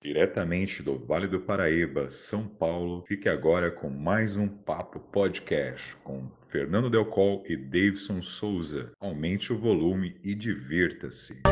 Diretamente do Vale do Paraíba, São Paulo, fique agora com mais um Papo Podcast com Fernando Delcol e Davidson Souza. Aumente o volume e divirta-se.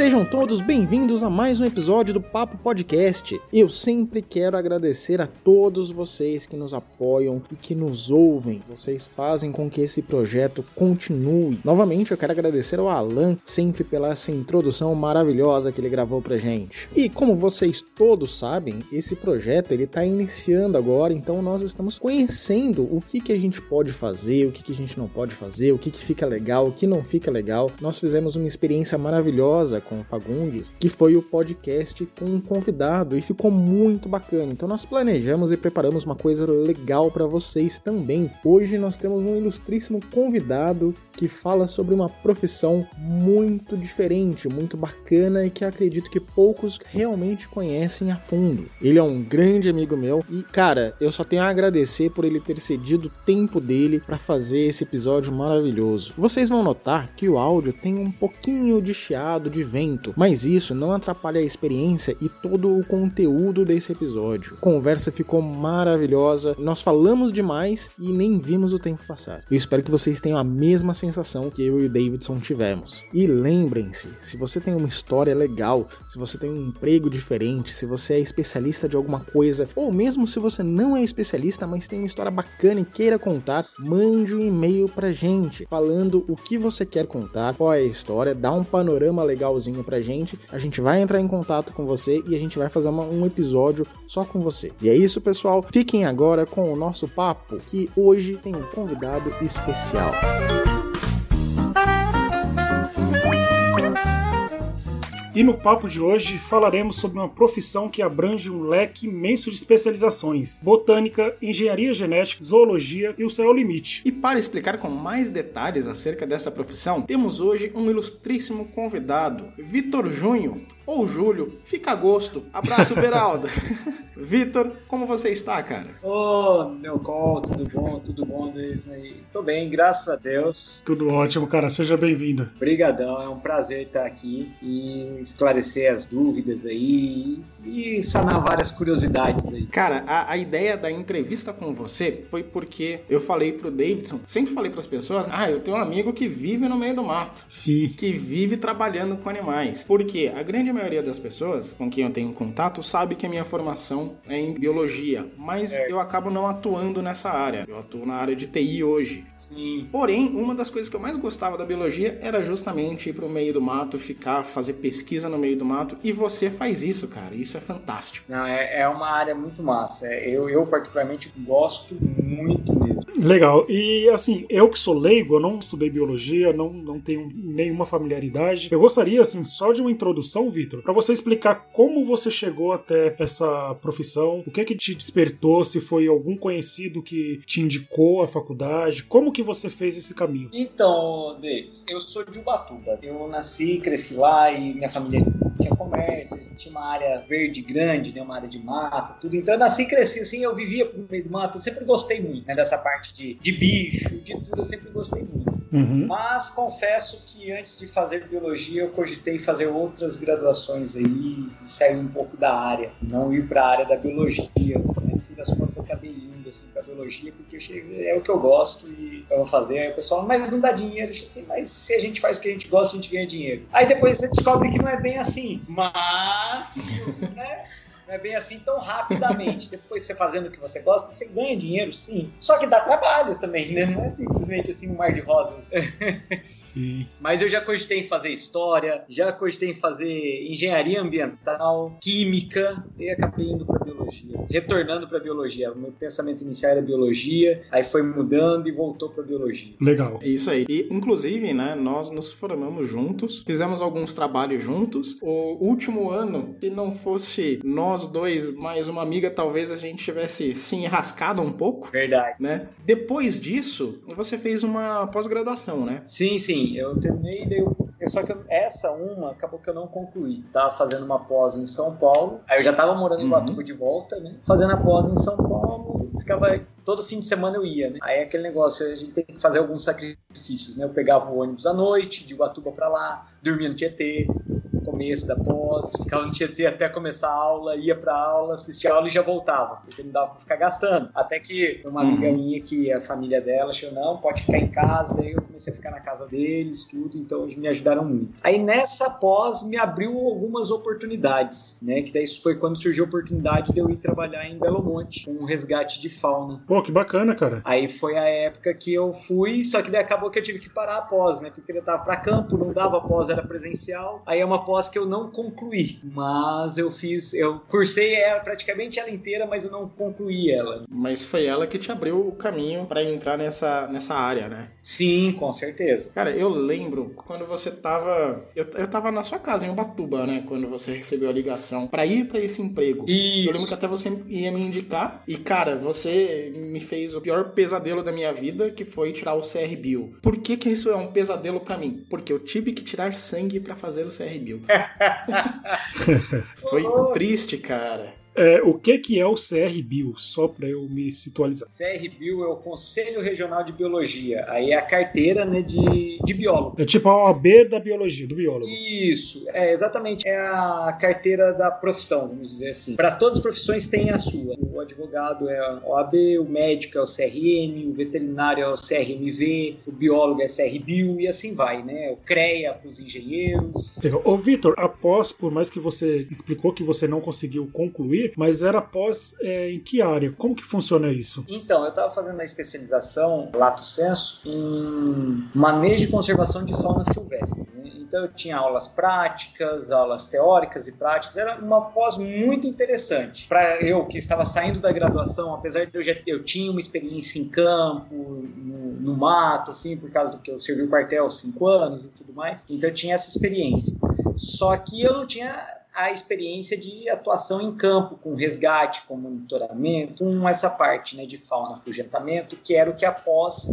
Sejam todos bem-vindos a mais um episódio do Papo Podcast. Eu sempre quero agradecer a todos vocês que nos apoiam e que nos ouvem. Vocês fazem com que esse projeto continue. Novamente, eu quero agradecer ao Alan sempre pela essa introdução maravilhosa que ele gravou pra gente. E como vocês todos sabem, esse projeto ele tá iniciando agora, então nós estamos conhecendo o que que a gente pode fazer, o que que a gente não pode fazer, o que que fica legal, o que não fica legal. Nós fizemos uma experiência maravilhosa com o Fagundes, que foi o podcast com um convidado e ficou muito bacana. Então nós planejamos e preparamos uma coisa legal para vocês também. Hoje nós temos um ilustríssimo convidado que fala sobre uma profissão muito diferente, muito bacana e que acredito que poucos realmente conhecem a fundo. Ele é um grande amigo meu e, cara, eu só tenho a agradecer por ele ter cedido o tempo dele para fazer esse episódio maravilhoso. Vocês vão notar que o áudio tem um pouquinho de chiado de vento, mas isso não atrapalha a experiência e todo o conteúdo desse episódio. A conversa ficou maravilhosa, nós falamos demais e nem vimos o tempo passar. Eu espero que vocês tenham a mesma sensação que eu e o Davidson tivemos. E lembrem-se, se você tem uma história legal, se você tem um emprego diferente, se você é especialista de alguma coisa, ou mesmo se você não é especialista, mas tem uma história bacana e queira contar, mande um e-mail pra gente falando o que você quer contar, qual é a história, dá um panorama legalzinho pra gente. A gente vai entrar em contato com você e a gente vai fazer uma, um episódio só com você. E é isso, pessoal. Fiquem agora com o nosso papo, que hoje tem um convidado especial. E no papo de hoje falaremos sobre uma profissão que abrange um leque imenso de especializações: botânica, engenharia genética, zoologia e o céu limite. E para explicar com mais detalhes acerca dessa profissão, temos hoje um ilustríssimo convidado, Vitor Junho, ou Júlio, fica a gosto. Abraço, Beraldo. Vitor, como você está, cara? Ô, oh, meu call, tudo bom? Tudo bom desde aí? Tô bem, graças a Deus. Tudo ótimo, cara. Seja bem-vindo. Obrigadão, é um prazer estar aqui e esclarecer as dúvidas aí e sanar várias curiosidades aí. Cara, a, a ideia da entrevista com você foi porque eu falei pro Davidson, sempre falei para as pessoas, ah, eu tenho um amigo que vive no meio do mato. Sim. Que vive trabalhando com animais. Porque a grande maioria das pessoas com quem eu tenho contato sabe que a minha formação em biologia, mas é. eu acabo não atuando nessa área. Eu atuo na área de TI hoje. Sim. Porém, uma das coisas que eu mais gostava da biologia era justamente ir pro meio do mato, ficar, fazer pesquisa no meio do mato. E você faz isso, cara. Isso é fantástico. Não, é, é uma área muito massa. É, eu, eu, particularmente, gosto muito mesmo. Legal. E, assim, eu que sou leigo, eu não estudei biologia, não, não tenho nenhuma familiaridade. Eu gostaria, assim, só de uma introdução, Vitor, para você explicar como você chegou até essa profissão, o que é que te despertou, se foi algum conhecido que te indicou a faculdade, como que você fez esse caminho? Então, Davis, eu sou de Ubatuba. Eu nasci, cresci lá e minha família tinha comércio, tinha uma área verde grande, né, uma área de mata, tudo. Então eu nasci e cresci assim, eu vivia no meio do mato, eu sempre gostei muito né, dessa parte de, de bicho, de tudo, eu sempre gostei muito. Uhum. Mas confesso que antes de fazer biologia, eu cogitei fazer outras graduações aí e sair um pouco da área, não ir para a área da biologia. Né? Das contas, eu acabei indo assim, para biologia porque é o que eu gosto e eu vou fazer. Aí o pessoal, mas não dá dinheiro. Eu assim, mas se a gente faz o que a gente gosta, a gente ganha dinheiro. Aí depois você descobre que não é bem assim. Mas, né? não é bem assim tão rapidamente. Depois você fazendo o que você gosta, você ganha dinheiro, sim. Só que dá trabalho também, né? Não é simplesmente assim um mar de rosas. Sim. Mas eu já cogitei em fazer história, já cogitei em fazer engenharia ambiental, química, e acabei indo para biologia. Retornando para biologia. O meu pensamento inicial era biologia, aí foi mudando e voltou para biologia. Legal. É isso aí. E, inclusive, né, nós nos formamos juntos, fizemos alguns trabalhos juntos. O último ano, se não fosse nós nós dois, mais uma amiga, talvez a gente tivesse se enrascado um pouco. Verdade. Né? Depois disso, você fez uma pós-graduação, né? Sim, sim. Eu terminei, daí eu só que essa uma acabou que eu não concluí. Tava fazendo uma pós em São Paulo. Aí eu já tava morando em uhum. Batuba de volta, né? Fazendo a pós em São Paulo, ficava todo fim de semana eu ia, né? Aí é aquele negócio, a gente tem que fazer alguns sacrifícios, né? Eu pegava o ônibus à noite, de Guatuba para lá, dormia no Tietê, começo da pós, ficava no Tietê até começar a aula, ia pra aula, assistia a aula e já voltava, porque não dava pra ficar gastando. Até que uma amiga uhum. minha, que a família dela, achou, não, pode ficar em casa, daí eu comecei a ficar na casa deles, tudo, então eles me ajudaram muito. Aí nessa pós me abriu algumas oportunidades, né, que daí foi quando surgiu a oportunidade de eu ir trabalhar em Belo Monte, com um resgate de fauna. Pô, que bacana, cara. Aí foi a época que eu fui, só que daí acabou que eu tive que parar a pós, né, porque eu tava pra campo, não dava pós, era presencial, aí é uma pós que eu não concluí, mas eu fiz, eu cursei ela praticamente ela inteira, mas eu não concluí ela. Mas foi ela que te abriu o caminho para entrar nessa, nessa área, né? Sim, com certeza. Cara, eu lembro quando você tava, eu, eu tava na sua casa em Ubatuba, né, quando você recebeu a ligação para ir para esse emprego. Isso. Eu lembro que até você ia me indicar e cara, você me fez o pior pesadelo da minha vida, que foi tirar o CR Bill. Por que que isso é um pesadelo para mim? Porque eu tive que tirar sangue para fazer o CR Bill. Foi triste, cara. É, o que, que é o CR Bio, só para eu me situalizar? CR Bio é o Conselho Regional de Biologia. Aí é a carteira né, de, de biólogo. É tipo a OAB da biologia, do biólogo. Isso, é exatamente. É a carteira da profissão, vamos dizer assim. Para todas as profissões tem a sua. O advogado é a OAB, o médico é o CRM, o veterinário é o CRMV, o biólogo é CR Bio e assim vai, né? O CREA para os engenheiros. Ô, Vitor, após, por mais que você explicou que você não conseguiu concluir, mas era pós é, em que área? Como que funciona isso? Então, eu estava fazendo uma especialização, lato senso, em manejo e conservação de fauna silvestre. Né? Então, eu tinha aulas práticas, aulas teóricas e práticas. Era uma pós muito interessante. Para eu que estava saindo da graduação, apesar de eu já eu tinha uma experiência em campo, no, no mato, assim, por causa do que eu servi o quartel cinco anos e tudo mais. Então, eu tinha essa experiência. Só que eu não tinha a experiência de atuação em campo, com resgate, com monitoramento, com essa parte né, de fauna afugentamento, que era o que após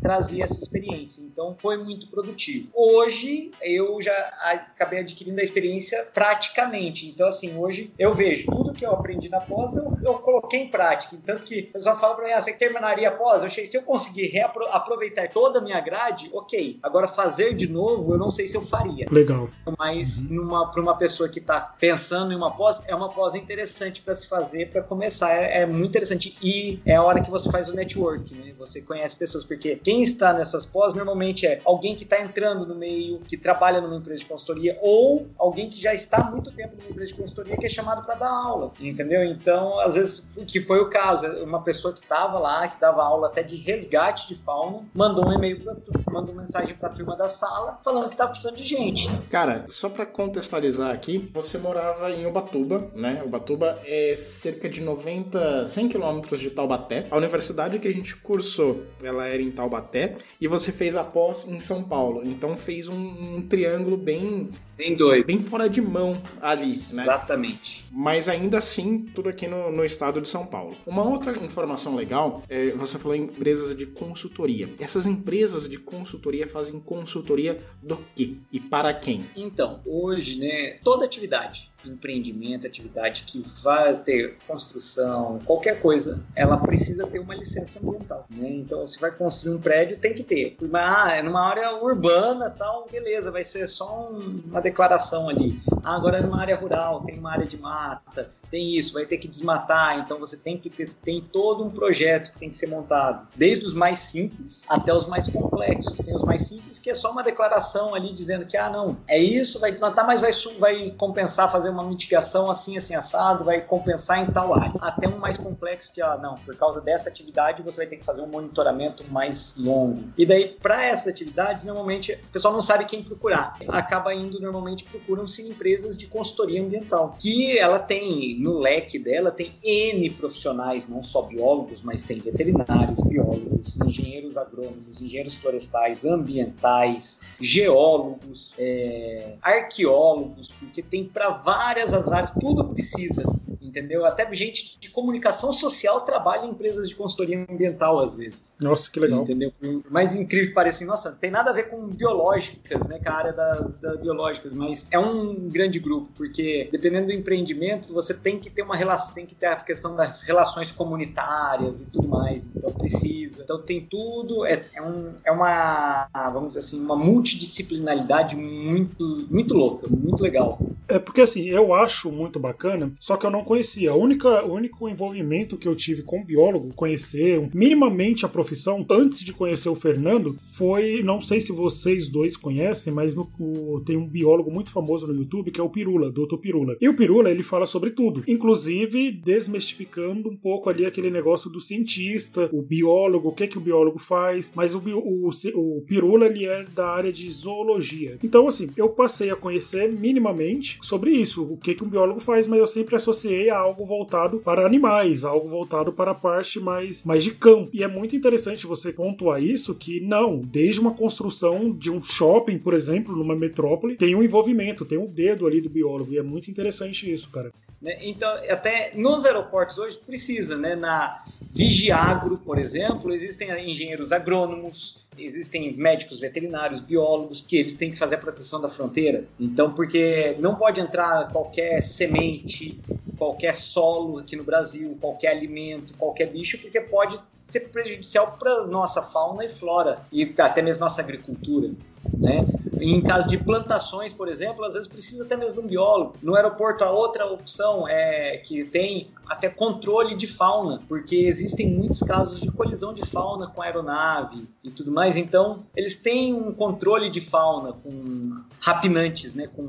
trazia essa experiência. Então foi muito produtivo. Hoje eu já acabei adquirindo a experiência praticamente. Então, assim, hoje eu vejo tudo que eu aprendi na pós, eu, eu coloquei em prática. Tanto que o pessoal fala para mim, ah, você terminaria a pós? Eu achei, se eu conseguir aproveitar toda a minha grade, ok. Agora, fazer de novo, eu não sei se eu faria. Legal. Mas uhum. para uma pessoa que está pensando em uma pós, é uma pós interessante para se fazer, para começar. É, é, muito interessante. E é a hora que você faz o network, né? Você conhece pessoas, porque quem está nessas pós normalmente é alguém que está entrando no meio, que trabalha numa empresa de consultoria, ou alguém que já está há muito tempo numa empresa de consultoria que é chamado para dar aula, entendeu? Então, às vezes, que foi o caso, uma pessoa que estava lá, que dava aula até de resgate de fauna, mandou um e-mail para mandou uma mensagem para a turma da sala falando que estava precisando de gente. Cara, só para contextualizar aqui, você morava em Ubatuba, né? Ubatuba é cerca de 90, 100 quilômetros de Taubaté. A universidade que a gente cursou, ela era em Taubaté Taubaté e você fez a pós em São Paulo. Então fez um, um triângulo bem bem doido, bem fora de mão ali, né? Exatamente. Mas ainda assim tudo aqui no, no estado de São Paulo. Uma outra informação legal, é, você falou em empresas de consultoria. Essas empresas de consultoria fazem consultoria do quê e para quem? Então hoje, né, toda atividade empreendimento, atividade que vai ter construção, qualquer coisa, ela precisa ter uma licença ambiental. Né? Então, se vai construir um prédio, tem que ter. Ah, é numa área urbana, tal, beleza, vai ser só um, uma declaração ali. Ah, agora é numa área rural, tem uma área de mata, tem isso, vai ter que desmatar, então você tem que ter tem todo um projeto que tem que ser montado, desde os mais simples até os mais complexos. Tem os mais simples que é só uma declaração ali dizendo que ah, não, é isso, vai desmatar, mas vai vai compensar fazer uma mitigação assim assim assado, vai compensar em tal área. Até um mais complexo que ah, não, por causa dessa atividade você vai ter que fazer um monitoramento mais longo. E daí para essas atividades normalmente o pessoal não sabe quem procurar. Acaba indo normalmente procuram-se empresas de consultoria ambiental, que ela tem no leque dela tem N profissionais, não só biólogos, mas tem veterinários, biólogos, engenheiros agrônomos, engenheiros florestais, ambientais, geólogos, é, arqueólogos, porque tem para várias as áreas, tudo precisa entendeu? Até gente de comunicação social trabalha em empresas de consultoria ambiental às vezes. Nossa, que legal. Entendeu? Mais incrível que pareça, nossa, tem nada a ver com biológicas, né, com a área das, das biológicas, mas é um grande grupo, porque dependendo do empreendimento, você tem que ter uma relação, tem que ter a questão das relações comunitárias e tudo mais, então precisa. Então tem tudo, é, é, um, é uma, vamos dizer assim, uma multidisciplinaridade muito, muito louca, muito legal. É porque assim, eu acho muito bacana, só que eu não conhecia. A única, o único envolvimento que eu tive com biólogo, conhecer minimamente a profissão, antes de conhecer o Fernando, foi, não sei se vocês dois conhecem, mas no, o, tem um biólogo muito famoso no YouTube que é o Pirula, Dr. Pirula. E o Pirula, ele fala sobre tudo, inclusive desmistificando um pouco ali aquele negócio do cientista, o biólogo, o que que o biólogo faz, mas o, o, o Pirula, ele é da área de zoologia. Então, assim, eu passei a conhecer minimamente sobre isso, o que, que um biólogo faz, mas eu sempre associei a algo voltado para animais, algo voltado para a parte mais, mais de campo. E é muito interessante você pontuar isso, que não, desde uma construção de um shopping, por exemplo, numa metrópole, tem um envolvimento, tem um dedo ali do biólogo, e é muito interessante isso, cara. Né, então, até nos aeroportos hoje precisa, né? Na Vigiagro, por exemplo, existem engenheiros agrônomos, existem médicos veterinários, biólogos, que eles têm que fazer a proteção da fronteira. Então, porque não pode entrar qualquer semente, qualquer solo aqui no Brasil, qualquer alimento, qualquer bicho, porque pode ser prejudicial para nossa fauna e flora e até mesmo nossa agricultura. Né? Em caso de plantações, por exemplo, às vezes precisa até mesmo de um biólogo. No aeroporto, a outra opção é que tem até controle de fauna, porque existem muitos casos de colisão de fauna com aeronave e tudo mais. Então, eles têm um controle de fauna com rapinantes, né, com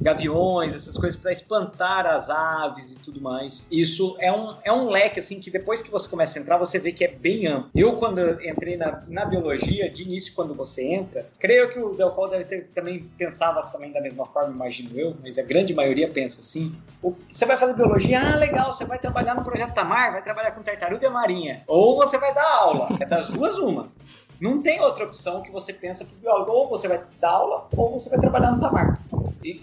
gaviões, essas coisas para espantar as aves e tudo mais. Isso é um, é um leque assim que depois que você começa a entrar, você vê que é bem amplo. Eu quando entrei na, na biologia, de início quando você entra, creio que o Del deve ter também pensava também da mesma forma, imagino eu, mas a grande maioria pensa assim. Você vai fazer biologia, ah, legal, você vai trabalhar no projeto Tamar, vai trabalhar com tartaruga marinha, ou você vai dar aula. É das duas uma. Não tem outra opção que você pensa o biólogo. Ou você vai dar aula, ou você vai trabalhar no Tamar.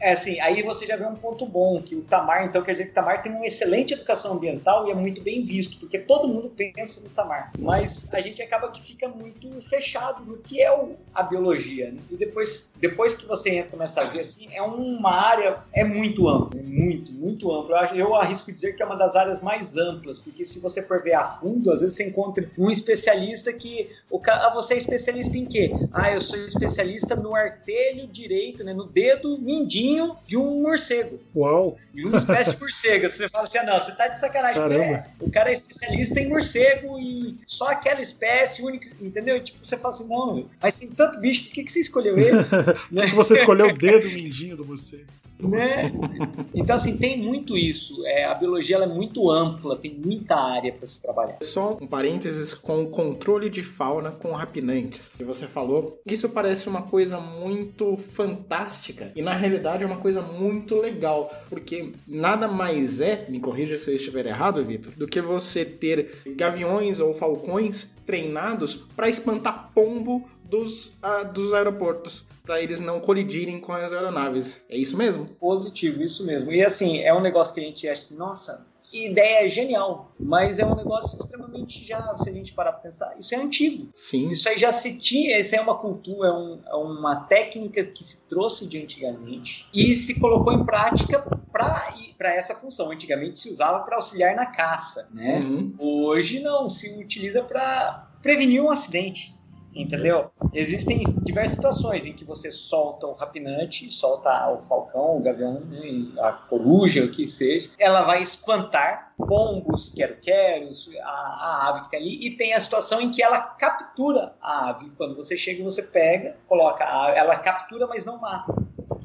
É assim, aí você já vê um ponto bom, que o Tamar, então, quer dizer que o Tamar tem uma excelente educação ambiental e é muito bem visto, porque todo mundo pensa no Tamar. Mas a gente acaba que fica muito fechado no que é o, a biologia. Né? E depois, depois que você entra começa a ver, assim, é uma área, é muito ampla, é muito, muito ampla. Eu, eu arrisco dizer que é uma das áreas mais amplas, porque se você for ver a fundo, às vezes você encontra um especialista que, o, ah, você é especialista em quê? Ah, eu sou especialista no artelho direito, né, no dedo mindinho mindinho de um morcego. Uau! De uma espécie de morcego. Você fala assim, ah, não, você tá de sacanagem. É, o cara é especialista em morcego e só aquela espécie única, entendeu? Tipo, você fala assim, não, mas tem tanto bicho, por que, que você escolheu esse? Por que você escolheu o dedo mindinho do morcego? Né? Então, assim, tem muito isso. É, a biologia é muito ampla, tem muita área para se trabalhar. Só um parênteses com o controle de fauna com rapinantes que você falou. Isso parece uma coisa muito fantástica e, na realidade, é uma coisa muito legal, porque nada mais é, me corrija se eu estiver errado, Vitor, do que você ter gaviões ou falcões treinados para espantar pombo dos, uh, dos aeroportos para eles não colidirem com as aeronaves. É isso mesmo? Positivo, isso mesmo. E assim, é um negócio que a gente acha assim, nossa, que ideia genial, mas é um negócio extremamente já, se a gente parar para pensar, isso é antigo. Sim. Isso aí já se tinha, isso é uma cultura, é, um, é uma técnica que se trouxe de antigamente e se colocou em prática para essa função. Antigamente se usava para auxiliar na caça, né? Uhum. Hoje não, se utiliza para prevenir um acidente. Entendeu? Existem diversas situações em que você solta o rapinante, solta o falcão, o gavião, né, a coruja, o que seja. Ela vai espantar pombos, quero-queros, a, a, ave que tem ali, e tem a situação em que ela captura a ave. Quando você chega, você pega, coloca a ave, ela captura, mas não mata.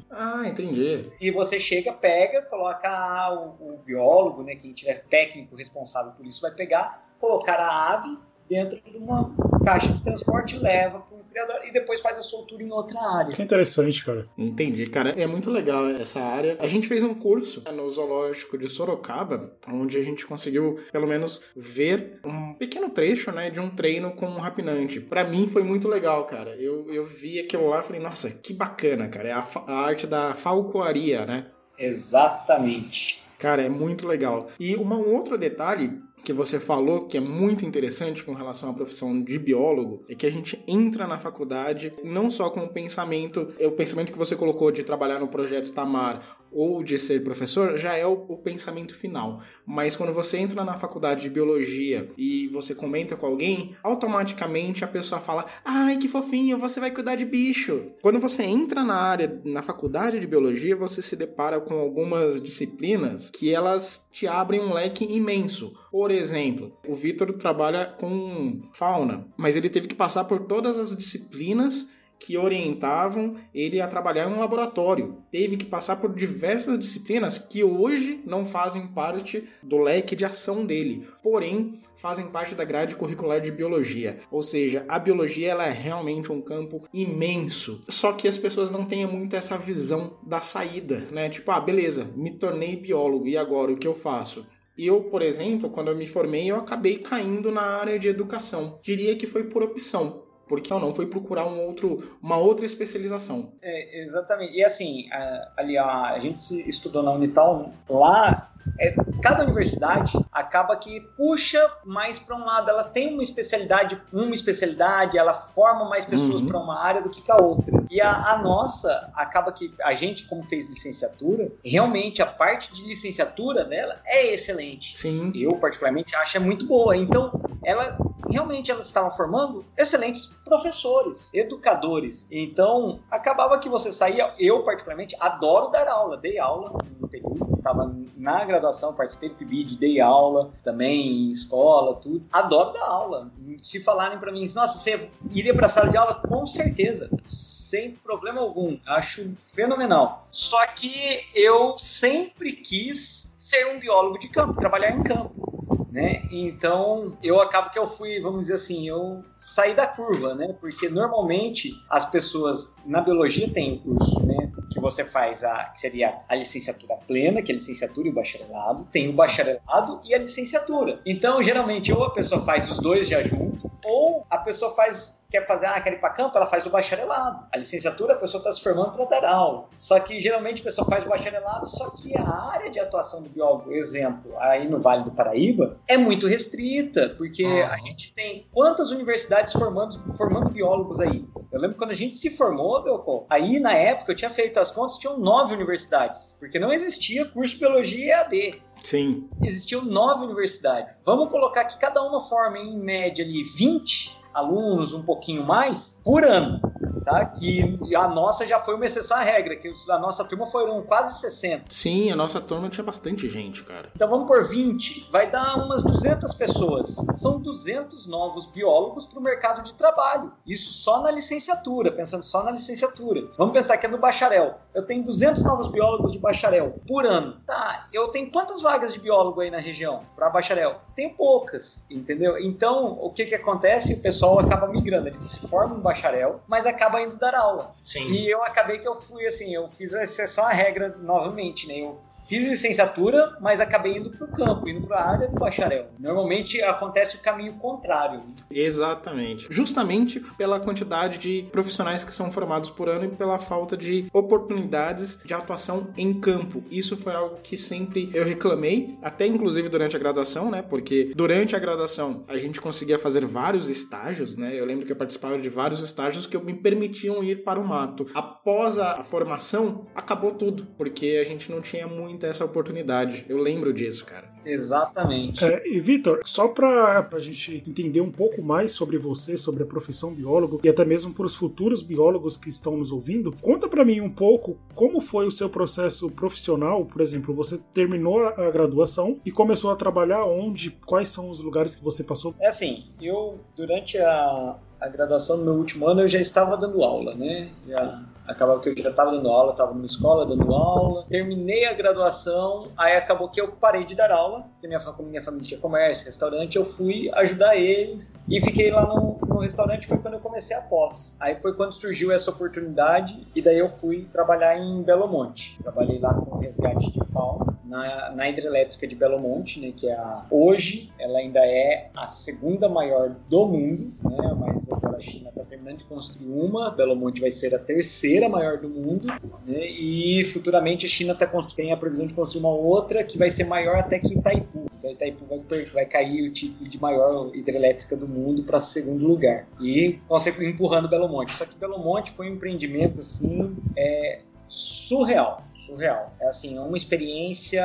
Ah, entendi. E você chega, pega, coloca o, o biólogo, né, quem tiver técnico responsável por isso, vai pegar, colocar a ave dentro de uma caixa de transporte, leva para o criador e depois faz a soltura em outra área. Que interessante, cara. Entendi, cara. É muito legal essa área. A gente fez um curso no zoológico de Sorocaba, onde a gente conseguiu, pelo menos, ver um pequeno trecho, né, de um treino com um rapinante. Para mim foi muito legal, cara. Eu, eu vi aquilo lá e falei, nossa, que bacana, cara. É a, a arte da falcoaria, né? Exatamente. Cara, é muito legal. E um outro detalhe que você falou que é muito interessante com relação à profissão de biólogo é que a gente entra na faculdade não só com o pensamento, é o pensamento que você colocou de trabalhar no projeto Tamar ou de ser professor já é o, o, pensamento final. Mas quando você entra na faculdade de biologia e você comenta com alguém, automaticamente a pessoa fala: "Ai, que fofinho, você vai cuidar de bicho". Quando você entra na área na faculdade de biologia, você se depara com algumas disciplinas que elas te abrem um leque imenso. Por exemplo, o Vitor trabalha com fauna, mas ele teve que passar por todas as disciplinas que orientavam ele a trabalhar em um laboratório. Teve que passar por diversas disciplinas que hoje não fazem parte do leque de ação dele, porém fazem parte da grade curricular de biologia. Ou seja, a biologia ela é realmente um campo imenso. Só que as pessoas não têm muito essa visão da saída, né? Tipo, ah, beleza, me tornei biólogo e agora o que eu faço? Eu, por exemplo, quando eu me formei, eu acabei caindo na área de educação. Diria que foi por opção. Porque eu não fui procurar um outro, uma outra especialização. É, exatamente. E assim, ali a, a gente estudou na Unital, lá é, cada universidade acaba que puxa mais para um lado. Ela tem uma especialidade, uma especialidade, ela forma mais pessoas uhum. para uma área do que a outra. E a, a, nossa acaba que a gente, como fez licenciatura, realmente a parte de licenciatura dela é excelente. Sim. Eu particularmente acho é muito boa. Então, ela realmente ela estava formando excelentes professores, educadores. Então, acabava que você saía. Eu particularmente adoro dar aula, dei aula no período, estava na graduação, participei do PIBID, dei aula também em escola, tudo. Adoro dar aula. Se falarem para mim, nossa, você iria para a sala de aula? Com certeza. Sem problema algum. Acho fenomenal. Só que eu sempre quis ser um biólogo de campo, trabalhar em campo. Né? Então, eu acabo que eu fui, vamos dizer assim, eu saí da curva, né? Porque normalmente as pessoas na biologia têm curso, né? Que você faz a que seria a licenciatura plena, que é a licenciatura e o bacharelado, tem o bacharelado e a licenciatura. Então, geralmente ou a pessoa faz os dois já junto, ou a pessoa faz quer fazer, ah, quer ir para campo, ela faz o bacharelado. A licenciatura, a pessoa está se formando para dar aula. Só que geralmente a pessoa faz o bacharelado, só que a área de atuação do biólogo, exemplo, aí no Vale do Paraíba, é muito restrita, porque uhum. a gente tem quantas universidades formando, formando biólogos aí? Eu lembro quando a gente se formou, Belcol, aí na época eu tinha feito as contas, tinham nove universidades, porque não existia curso de biologia EAD. Sim. Existiam nove universidades. Vamos colocar que cada uma forma em média ali 20 alunos, um pouquinho mais, por ano tá? Que a nossa já foi uma exceção à regra, que a nossa turma foram quase 60. Sim, a nossa turma tinha bastante gente, cara. Então vamos por 20, vai dar umas 200 pessoas. São 200 novos biólogos para o mercado de trabalho. Isso só na licenciatura, pensando só na licenciatura. Vamos pensar que é no bacharel. Eu tenho 200 novos biólogos de bacharel por ano. Tá, eu tenho quantas vagas de biólogo aí na região para bacharel? Tenho poucas, entendeu? Então, o que que acontece? O pessoal acaba migrando, ele se forma um bacharel, mas acaba acaba indo dar aula. Sim. E eu acabei que eu fui assim, eu fiz a exceção à regra novamente, né? Eu Fiz licenciatura, mas acabei indo para o campo, indo para a área do bacharel. Normalmente acontece o caminho contrário. Exatamente. Justamente pela quantidade de profissionais que são formados por ano e pela falta de oportunidades de atuação em campo. Isso foi algo que sempre eu reclamei, até inclusive durante a graduação, né? Porque durante a graduação a gente conseguia fazer vários estágios, né? Eu lembro que eu participava de vários estágios que me permitiam ir para o mato. Após a formação, acabou tudo, porque a gente não tinha muito muita essa oportunidade. Eu lembro disso, cara. Exatamente. É, e Vitor, só para a gente entender um pouco mais sobre você, sobre a profissão biólogo e até mesmo para os futuros biólogos que estão nos ouvindo, conta para mim um pouco como foi o seu processo profissional. Por exemplo, você terminou a graduação e começou a trabalhar onde? Quais são os lugares que você passou? É assim, eu durante a, a graduação no meu último ano eu já estava dando aula, né? Já acabava que eu já estava dando aula, estava numa escola dando aula, terminei a graduação, aí acabou que eu parei de dar aula, porque minha, como minha família tinha comércio, restaurante, eu fui ajudar eles e fiquei lá no, no restaurante foi quando eu comecei a pós. Aí foi quando surgiu essa oportunidade e daí eu fui trabalhar em Belo Monte. Trabalhei lá com resgate de fauna na, na hidrelétrica de Belo Monte, né, que é a, hoje ela ainda é a segunda maior do mundo, né, mas agora a China está terminando de construir uma, Belo Monte vai ser a terceira maior do mundo, né, e futuramente a China tá tem a previsão de construir uma outra que vai ser maior até que Itaipu. Então Itaipu vai, vai cair o título de maior hidrelétrica do mundo para segundo lugar e empurrando Belo Monte. Só que Belo Monte foi um empreendimento assim é, surreal, surreal. É assim, é uma experiência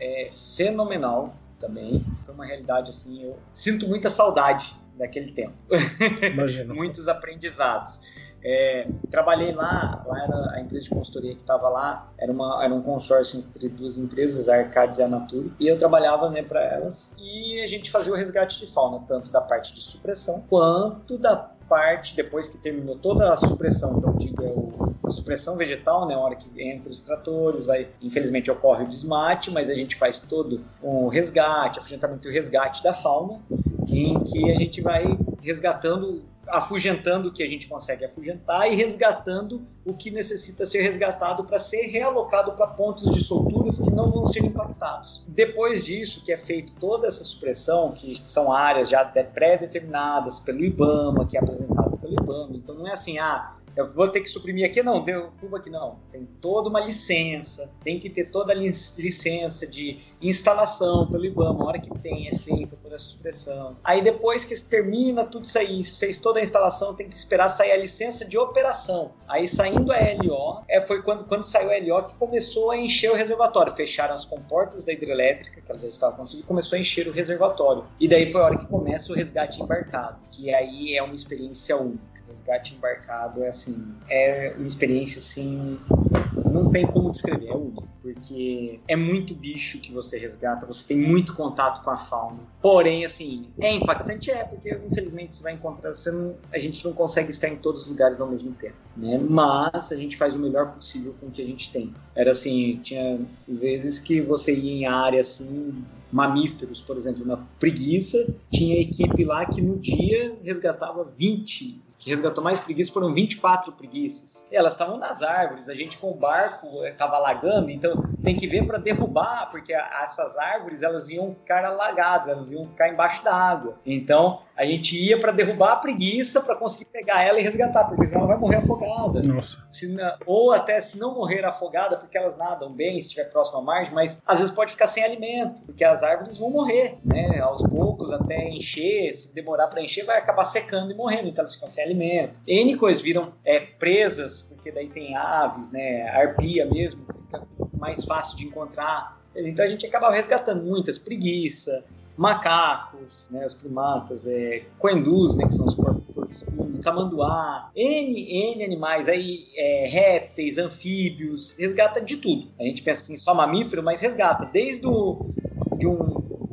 é, fenomenal também. Foi uma realidade assim, eu sinto muita saudade daquele tempo. Imagino. Muitos aprendizados. É, trabalhei lá, lá era a empresa de consultoria que estava lá, era, uma, era um consórcio entre duas empresas, a Arcades e a Natura, e eu trabalhava né, para elas e a gente fazia o resgate de fauna, tanto da parte de supressão quanto da parte, depois que terminou toda a supressão, que eu digo é o, supressão vegetal, né, hora que entra os tratores, vai, infelizmente ocorre o desmate, mas a gente faz todo o resgate, afugentamento e o resgate da fauna, em que a gente vai resgatando afugentando o que a gente consegue afugentar e resgatando o que necessita ser resgatado para ser realocado para pontos de solturas que não vão ser impactados. Depois disso, que é feito toda essa supressão, que são áreas já pré-determinadas pelo IBAMA, que é apresentado pelo IBAMA, então não é assim, ah, eu vou ter que suprimir aqui, não, derruba aqui, não. Tem toda uma licença, tem que ter toda a licença de instalação pelo IBAMA, a hora que tem, é feita toda essa supressão. Aí depois que termina tudo isso aí, fez toda a instalação, tem que esperar sair a licença de operação. Aí saindo a LO, é, foi quando, quando saiu a LO que começou a encher o reservatório. Fecharam as comportas da hidrelétrica, que ela já estava construída, e começou a encher o reservatório. E daí foi a hora que começa o resgate embarcado, que aí é uma experiência única resgate embarcado é assim, é uma experiência assim, não tem como descrever, é porque é muito bicho que você resgata, você tem muito contato com a fauna. Porém, assim, é impactante, é, porque infelizmente você vai encontrar, você não, a gente não consegue estar em todos os lugares ao mesmo tempo, né? Mas a gente faz o melhor possível com o que a gente tem. Era assim, tinha vezes que você ia em área assim mamíferos, por exemplo, na preguiça, tinha equipe lá que no dia resgatava 20 que resgatou mais preguiças foram 24 preguiças. E elas estavam nas árvores, a gente com o barco estava alagando, então tem que ver para derrubar, porque essas árvores elas iam ficar alagadas, elas iam ficar embaixo da água. Então a gente ia para derrubar a preguiça para conseguir pegar ela e resgatar, porque senão ela vai morrer afogada. Nossa. Não, ou até se não morrer afogada, porque elas nadam bem, se estiver próximo à margem, mas às vezes pode ficar sem alimento, porque as árvores vão morrer, né? Aos poucos, até encher, se demorar para encher, vai acabar secando e morrendo, então elas ficam sem alimento. N coisas viram é, presas, porque daí tem aves, né? Arpia mesmo, fica mais fácil de encontrar. Então a gente acaba resgatando muitas, preguiça, macacos, né, os primatas, é, coendus, né, que são os porcos tamanduá, N, N animais, aí é, répteis, anfíbios, resgata de tudo. A gente pensa assim, só mamífero, mas resgata, desde o, de um,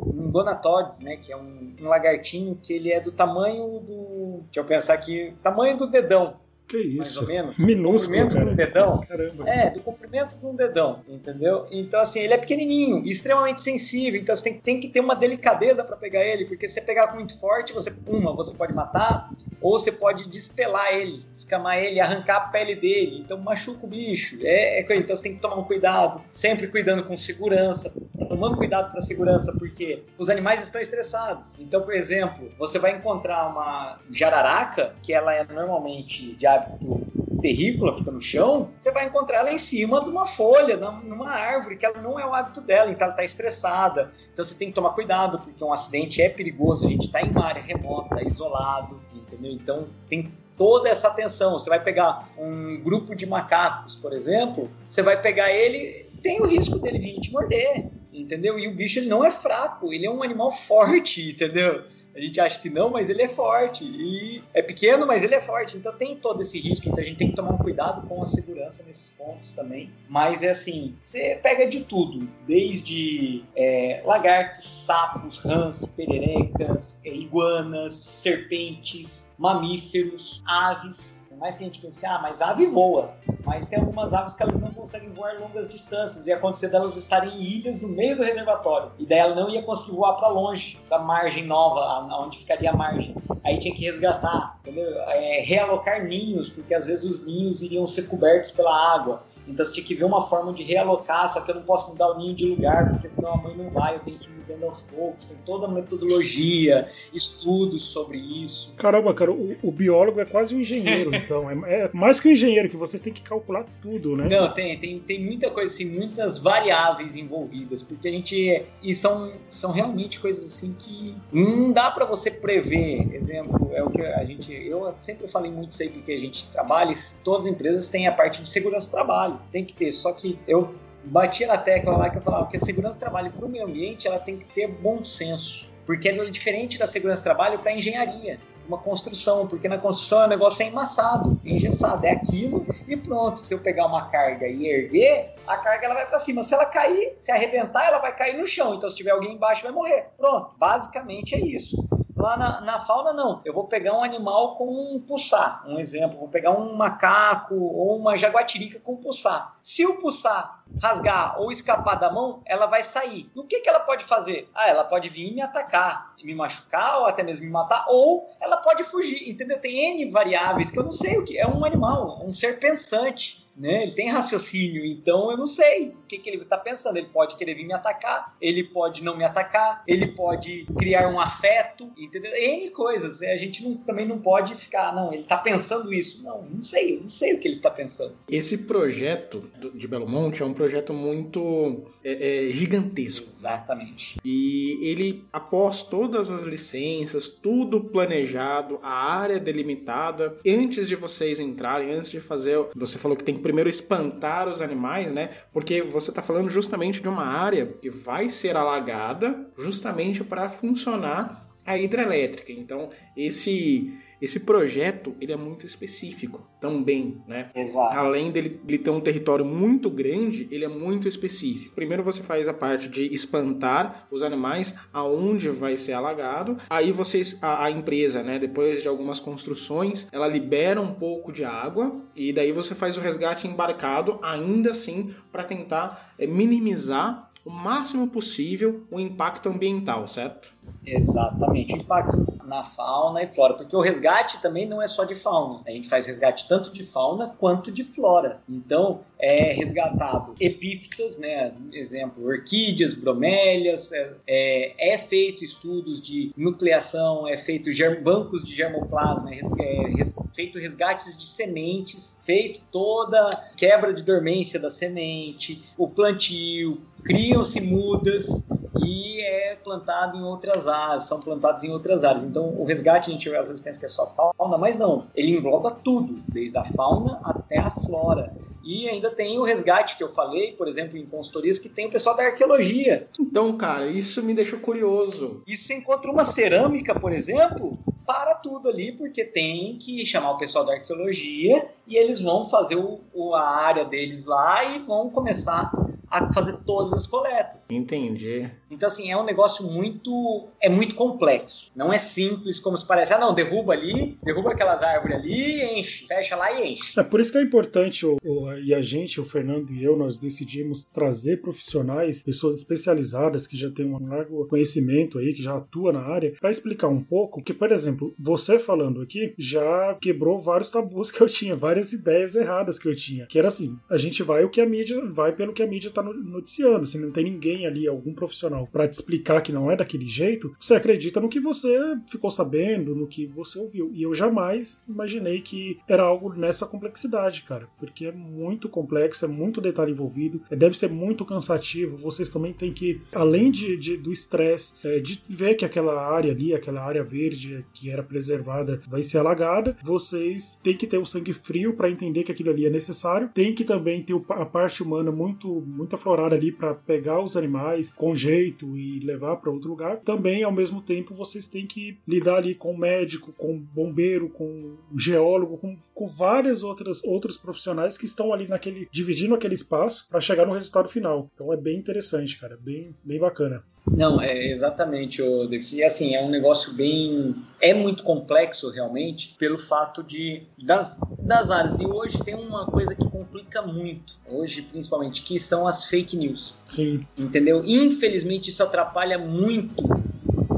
um Gonatodes, né, que é um, um lagartinho que ele é do tamanho do, deixa eu pensar aqui, tamanho do dedão, que isso? Mais ou menos. Minúsculo, comprimento cara. de um dedão. Caramba. É, do comprimento de um dedão, entendeu? Então, assim, ele é pequenininho, extremamente sensível, então você tem, tem que ter uma delicadeza para pegar ele, porque se você pegar com muito forte, você, uma, você pode matar, ou você pode despelar ele, escamar ele, arrancar a pele dele, então machuca o bicho. É, é então você tem que tomar um cuidado, sempre cuidando com segurança, tomando cuidado para segurança, porque os animais estão estressados. Então, por exemplo, você vai encontrar uma jararaca, que ela é normalmente de hábito terrícola, fica no chão, você vai encontrar ela em cima de uma folha, numa árvore, que ela não é o hábito dela, então ela está estressada. Então você tem que tomar cuidado, porque um acidente é perigoso, a gente está em uma área remota, isolado, entendeu? Então tem toda essa atenção. Você vai pegar um grupo de macacos, por exemplo, você vai pegar ele, tem o risco dele vir te morder, entendeu? E o bicho ele não é fraco, ele é um animal forte, entendeu? A gente acha que não, mas ele é forte. E é pequeno, mas ele é forte. Então tem todo esse risco. Então a gente tem que tomar cuidado com a segurança nesses pontos também. Mas é assim, você pega de tudo. Desde é, lagartos, sapos, rãs, pererecas, é, iguanas, serpentes, mamíferos, aves. Por mais que a gente pense, ah, mas ave voa. Mas tem algumas aves que elas não conseguem voar longas distâncias. E acontecer delas estarem em ilhas no meio do reservatório. E daí ela não ia conseguir voar para longe, da margem nova, onde ficaria a margem. aí tinha que resgatar, entendeu? É, realocar ninhos, porque às vezes os ninhos iriam ser cobertos pela água. Então você tinha que ver uma forma de realocar, só que eu não posso mudar o ninho de lugar, porque senão a mãe não vai, eu tenho que ir mudando aos poucos. Tem toda a metodologia, estudos sobre isso. Caramba, cara, o, o biólogo é quase um engenheiro, então. É, é, mais que um engenheiro, que vocês têm que calcular tudo, né? Não, tem, tem, tem muita coisa assim, muitas variáveis envolvidas, porque a gente. E são, são realmente coisas assim que não dá para você prever. Exemplo, é o que a gente. Eu sempre falei muito isso aí porque a gente trabalha, todas as empresas têm a parte de segurança do trabalho, tem que ter. Só que eu batia na tecla lá que eu falava que a segurança do trabalho para o meio ambiente ela tem que ter bom senso, porque é diferente da segurança do trabalho para a engenharia uma construção, porque na construção é um negócio é emassado, engessado, é aquilo e pronto. Se eu pegar uma carga e erguer, a carga ela vai para cima. Se ela cair, se arrebentar, ela vai cair no chão. Então, se tiver alguém embaixo, vai morrer. Pronto. Basicamente é isso. Lá na, na, fauna, não. Eu vou pegar um animal com um pulsar. Um exemplo, vou pegar um macaco ou uma jaguatirica com pulsar. Se o pulsar rasgar ou escapar da mão, ela vai sair. O que, que ela pode fazer? Ah, ela pode vir e me atacar, me machucar ou até mesmo me matar, ou ela pode fugir, entendeu? Tem N variáveis que eu não sei o que. É um animal, um ser pensante né? Ele tem raciocínio, então eu não sei o que, que ele está pensando. Ele pode querer vir me atacar, ele pode não me atacar, ele pode criar um afeto, entendeu? N coisas. A gente não, também não pode ficar, não, ele está pensando isso. Não, não sei, eu não sei o que ele está pensando. Esse projeto de Belo Monte é um projeto muito é, é, gigantesco. Exatamente. E ele, após todas as licenças, tudo planejado, a área delimitada, antes de vocês entrarem, antes de fazer. Você falou que tem primeiro espantar os animais, né? Porque você está falando justamente de uma área que vai ser alagada justamente para funcionar a hidrelétrica. Então, esse esse projeto ele é muito específico também, né? Exato. Além dele, ter um território muito grande, ele é muito específico. Primeiro você faz a parte de espantar os animais aonde vai ser alagado. Aí vocês, a, a empresa, né? Depois de algumas construções, ela libera um pouco de água e daí você faz o resgate embarcado, ainda assim para tentar é, minimizar o máximo possível o impacto ambiental, certo? Exatamente, o impacto na fauna e flora, porque o resgate também não é só de fauna. A gente faz resgate tanto de fauna quanto de flora. Então, é resgatado epífitas, né? Exemplo, orquídeas, bromélias, é, é, é feito estudos de nucleação, é feito bancos de germoplasma, é, é feito resgates de sementes, feito toda quebra de dormência da semente, o plantio, criam-se mudas e é plantado em outras áreas, são plantados em outras áreas. Então, o resgate a gente às vezes pensa que é só fauna, mas não, ele engloba tudo, desde a fauna até a flora. E ainda tem o resgate que eu falei, por exemplo, em consultorias, que tem o pessoal da arqueologia. Então, cara, isso me deixou curioso. E se encontra uma cerâmica, por exemplo, para tudo ali, porque tem que chamar o pessoal da arqueologia e eles vão fazer o, o a área deles lá e vão começar a fazer todas as coletas. Entendi. Então, assim, é um negócio muito. É muito complexo. Não é simples como se parece. Ah, não, derruba ali, derruba aquelas árvores ali, enche, fecha lá e enche. É por isso que é importante, o, o, e a gente, o Fernando e eu, nós decidimos trazer profissionais, pessoas especializadas que já têm um largo conhecimento aí, que já atua na área, para explicar um pouco que, por exemplo, você falando aqui já quebrou vários tabus que eu tinha, várias ideias erradas que eu tinha. Que era assim: a gente vai o que a mídia, vai pelo que a mídia tá noticiando. Se não tem ninguém ali, algum profissional, para te explicar que não é daquele jeito, você acredita no que você ficou sabendo, no que você ouviu. E eu jamais imaginei que era algo nessa complexidade, cara, porque é muito complexo, é muito detalhe envolvido, é, deve ser muito cansativo. Vocês também têm que, além de, de do estresse, é, de ver que aquela área ali, aquela área verde que era preservada, vai ser alagada, vocês têm que ter o sangue frio para entender que aquilo ali é necessário. Tem que também ter a parte humana muito, muito muito aflorada ali para pegar os animais com jeito e levar para outro lugar. Também, ao mesmo tempo, vocês têm que lidar ali com médico, com bombeiro, com geólogo, com, com várias outras outros profissionais que estão ali naquele dividindo aquele espaço para chegar no resultado final. Então é bem interessante, cara, bem bem bacana. Não, é exatamente, o Davis. E assim, é um negócio bem. É muito complexo realmente, pelo fato de das, das áreas. E hoje tem uma coisa que complica muito, hoje principalmente, que são as fake news. Sim. Entendeu? Infelizmente, isso atrapalha muito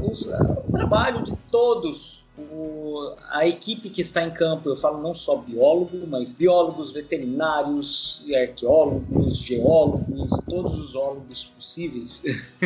os, o trabalho de todos o, a equipe que está em campo, eu falo não só biólogo, mas biólogos, veterinários, arqueólogos, geólogos, todos os ólogos possíveis.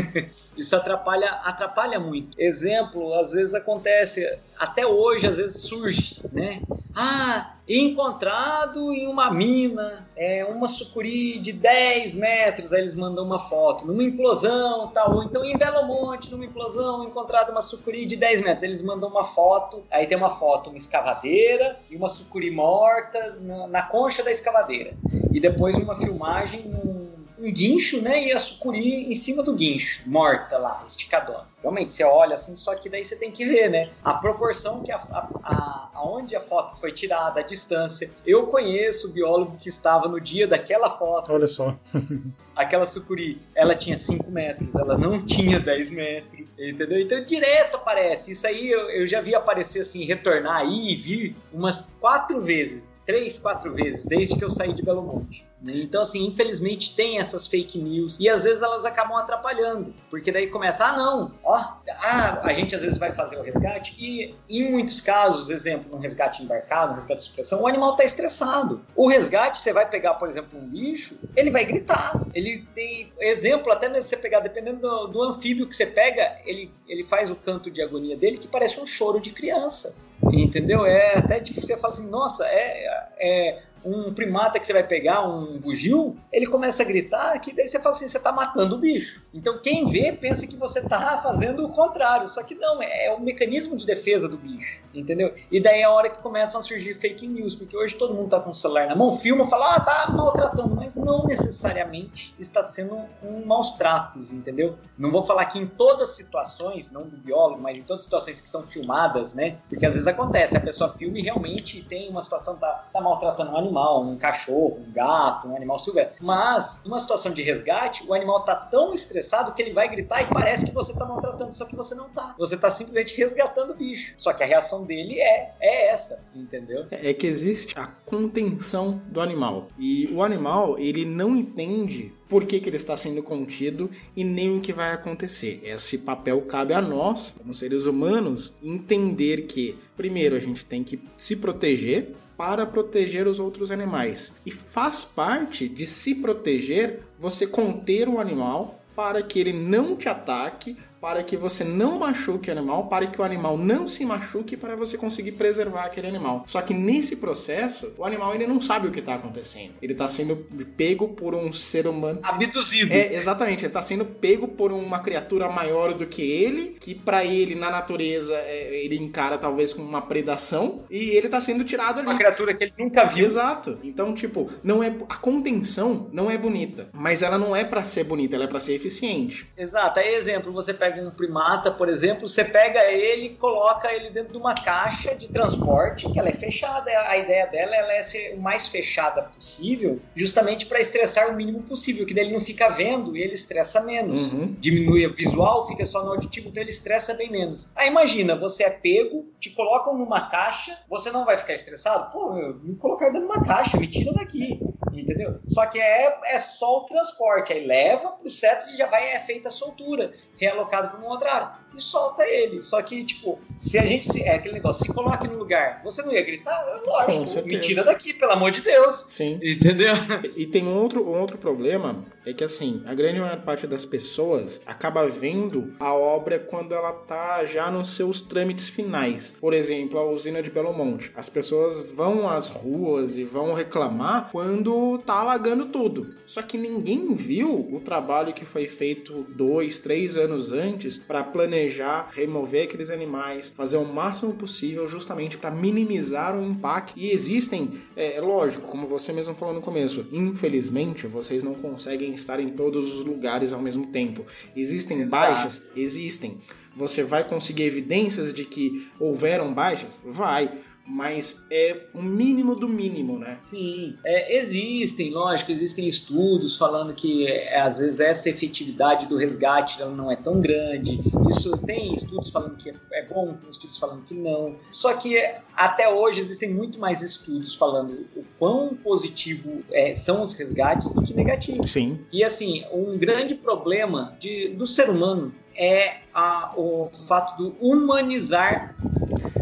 Isso atrapalha, atrapalha muito. Exemplo, às vezes acontece, até hoje, às vezes surge, né? Ah, encontrado em uma mina, é, uma sucuri de 10 metros, aí eles mandam uma foto, numa implosão, tal, ou então em Belo Monte, numa implosão, encontrado uma sucuri de 10 metros, eles mandam uma foto, aí tem uma foto, uma escavadeira e uma sucuri morta na, na concha da escavadeira, e depois uma filmagem num um guincho, né? E a sucuri em cima do guincho, morta lá, esticadona. Realmente, você olha assim, só que daí você tem que ver, né? A proporção que a, a, a, aonde a foto foi tirada, a distância. Eu conheço o biólogo que estava no dia daquela foto. Olha só. aquela sucuri, ela tinha 5 metros, ela não tinha 10 metros, entendeu? Então direto aparece. Isso aí eu, eu já vi aparecer assim, retornar aí e vir umas quatro vezes, três, quatro vezes, desde que eu saí de Belo Monte. Né? Então, assim, infelizmente tem essas fake news e às vezes elas acabam atrapalhando, porque daí começa, ah, não, ó, ah, a gente às vezes vai fazer o resgate e em muitos casos, exemplo, um resgate embarcado, um resgate de supressão, o animal está estressado. O resgate, você vai pegar, por exemplo, um bicho, ele vai gritar. Ele tem, exemplo, até mesmo você pegar, dependendo do, do anfíbio que você pega, ele, ele faz o canto de agonia dele que parece um choro de criança. Entendeu? É até tipo, você fala assim, nossa, é, é um primata que você vai pegar, um bugio, ele começa a gritar que daí você fala assim, você está matando o bicho. Então quem vê pensa que você está fazendo o contrário, só que não, é, é o mecanismo de defesa do bicho, entendeu? E daí é a hora que começam a surgir fake news, porque hoje todo mundo está com o celular na mão, filma, fala, ah, tá maltratando, mas não necessariamente está sendo um maus tratos, entendeu? Não vou falar que em todas as situações, não do biólogo, mas em todas as situações que são filmadas, né? Porque às vezes acontece, a pessoa filma e realmente tem uma situação, tá, tá maltratando um animal, animal, um cachorro, um gato, um animal silvestre. Mas, numa situação de resgate, o animal tá tão estressado que ele vai gritar e parece que você tá maltratando, só que você não tá. Você tá simplesmente resgatando o bicho. Só que a reação dele é, é essa, entendeu? É, é que existe a contenção do animal. E o animal, ele não entende por que, que, ele está sendo contido e nem o que vai acontecer. Esse papel cabe a nós, como seres humanos, entender que, primeiro, a gente tem que se proteger para proteger os outros animais. E faz parte de se proteger você conter o animal para que ele não te ataque para que você não machuque o animal, para que o animal não se machuque, para você conseguir preservar aquele animal. Só que nesse processo, o animal ele não sabe o que está acontecendo. Ele está sendo pego por um ser humano. Abduzido. É, exatamente. Ele está sendo pego por uma criatura maior do que ele, que para ele, na natureza, é, ele encara talvez como uma predação, e ele está sendo tirado ali. Uma criatura que ele nunca viu. Exato. Então, tipo, não é a contenção não é bonita, mas ela não é para ser bonita, ela é para ser eficiente. Exato. Aí, exemplo, você pega pega um primata, por exemplo, você pega ele e coloca ele dentro de uma caixa de transporte, que ela é fechada. A ideia dela é ser o mais fechada possível, justamente para estressar o mínimo possível, que daí ele não fica vendo e ele estressa menos. Uhum. Diminui o visual, fica só no auditivo, então ele estressa bem menos. Aí imagina, você é pego, te colocam numa caixa, você não vai ficar estressado? Pô, me colocaram dentro de uma caixa, me tira daqui entendeu? Só que é, é só o transporte, aí leva pro CETS e já vai é feita a soltura, realocado para um outro área e solta ele. Só que, tipo, se a gente se, é aquele negócio, se coloque no lugar, você não ia gritar? Lógico, me tira daqui, pelo amor de Deus. Sim. Entendeu? E, e tem um outro, um outro problema, é que assim, a grande maior parte das pessoas acaba vendo a obra quando ela tá já nos seus trâmites finais. Por exemplo, a usina de Belo Monte. As pessoas vão às ruas e vão reclamar quando tá alagando tudo. Só que ninguém viu o trabalho que foi feito dois, três anos antes para planejar planejar, remover aqueles animais, fazer o máximo possível justamente para minimizar o impacto. E existem, é, é lógico, como você mesmo falou no começo, infelizmente vocês não conseguem estar em todos os lugares ao mesmo tempo. Existem Exato. baixas? Existem. Você vai conseguir evidências de que houveram baixas? Vai mas é o mínimo do mínimo, né? Sim, é, existem, lógico, existem estudos falando que é, às vezes essa efetividade do resgate não é tão grande. Isso tem estudos falando que é bom, tem estudos falando que não. Só que até hoje existem muito mais estudos falando o quão positivo é, são os resgates do que negativos. Sim. E assim, um grande problema de, do ser humano é a, o fato do humanizar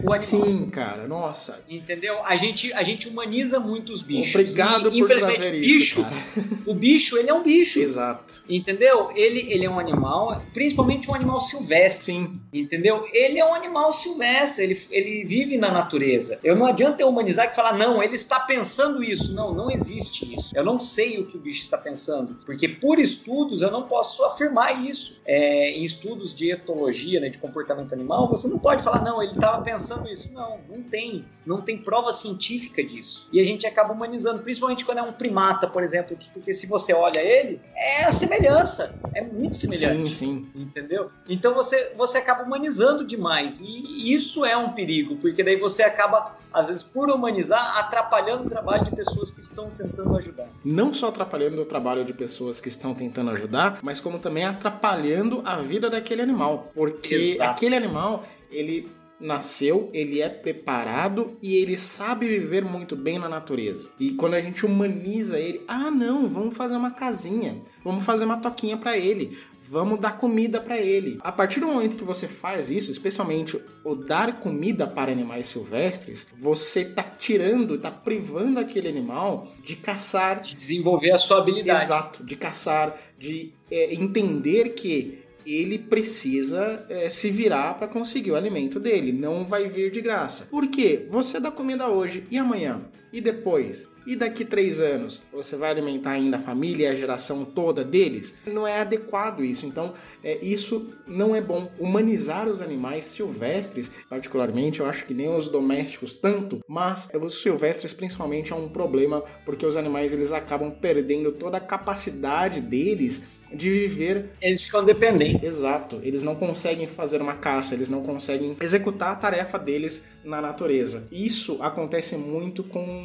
o animal. Sim, cara, nossa. Entendeu? A gente, a gente humaniza muito os bichos. Obrigado e, por trazer o isso, bicho, cara. o bicho, ele é um bicho. Exato. Entendeu? Ele, ele é um animal, principalmente um animal silvestre. Sim. Entendeu? Ele é um animal silvestre, ele, ele vive na natureza. Eu não adianta eu humanizar e falar, não, ele está pensando isso. Não, não existe isso. Eu não sei o que o bicho está pensando. Porque por estudos eu não posso afirmar isso. É, em estudos de etologia, né, de comportamento animal, você não pode falar, não, ele estava pensando isso. Não, não tem. Não tem prova científica disso. E a gente acaba humanizando, principalmente quando é um primata, por exemplo, que, porque se você olha ele, é a semelhança. É muito semelhante. Sim, sim. Entendeu? Então você, você acaba humanizando demais. E isso é um perigo, porque daí você acaba, às vezes, por humanizar, atrapalhando o trabalho de pessoas que estão tentando ajudar. Não só atrapalhando o trabalho de pessoas que estão tentando ajudar, mas como também atrapalhando a vida daquele animal. Porque Exato. aquele animal, ele nasceu, ele é preparado e ele sabe viver muito bem na natureza. E quando a gente humaniza ele, ah não, vamos fazer uma casinha, vamos fazer uma toquinha para ele, vamos dar comida para ele. A partir do momento que você faz isso, especialmente o dar comida para animais silvestres, você tá tirando, tá privando aquele animal de caçar, De desenvolver a sua habilidade. Exato, de caçar, de é, entender que ele precisa é, se virar para conseguir o alimento dele, não vai vir de graça. Por quê? Você dá comida hoje e amanhã? E depois? E daqui três anos? Você vai alimentar ainda a família e a geração toda deles? Não é adequado isso. Então, é, isso não é bom. Humanizar os animais silvestres, particularmente, eu acho que nem os domésticos tanto, mas os silvestres principalmente é um problema porque os animais eles acabam perdendo toda a capacidade deles de viver Eles ficam dependentes. Exato, eles não conseguem fazer uma caça, eles não conseguem executar a tarefa deles na natureza. Isso acontece muito com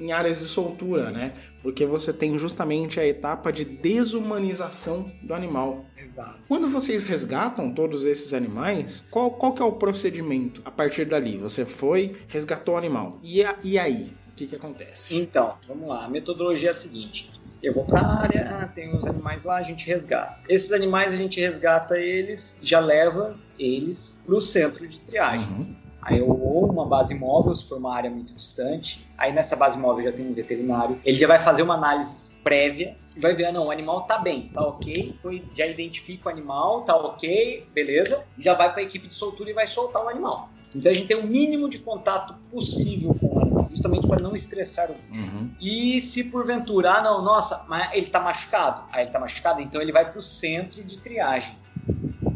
em áreas de soltura, né? Porque você tem justamente a etapa de desumanização do animal. Exato. Quando vocês resgatam todos esses animais, qual, qual que é o procedimento a partir dali? Você foi, resgatou o animal. E, a- e aí? O que, que acontece? Então, vamos lá. A metodologia é a seguinte. Eu vou para a área, tem os animais lá, a gente resgata. Esses animais a gente resgata eles, já leva eles para o centro de triagem. Uhum. Aí eu ou uma base móvel, se for uma área muito distante. Aí nessa base móvel já tem um veterinário. Ele já vai fazer uma análise prévia e vai ver, ah, não, o animal tá bem, tá ok. Foi, já identifica o animal, tá ok, beleza. Já vai para a equipe de soltura e vai soltar o animal. Então a gente tem o mínimo de contato possível com o animal, justamente para não estressar o bicho. Uhum. E se porventura, ah, não, nossa, mas ele tá machucado. Aí ele tá machucado, então ele vai pro centro de triagem.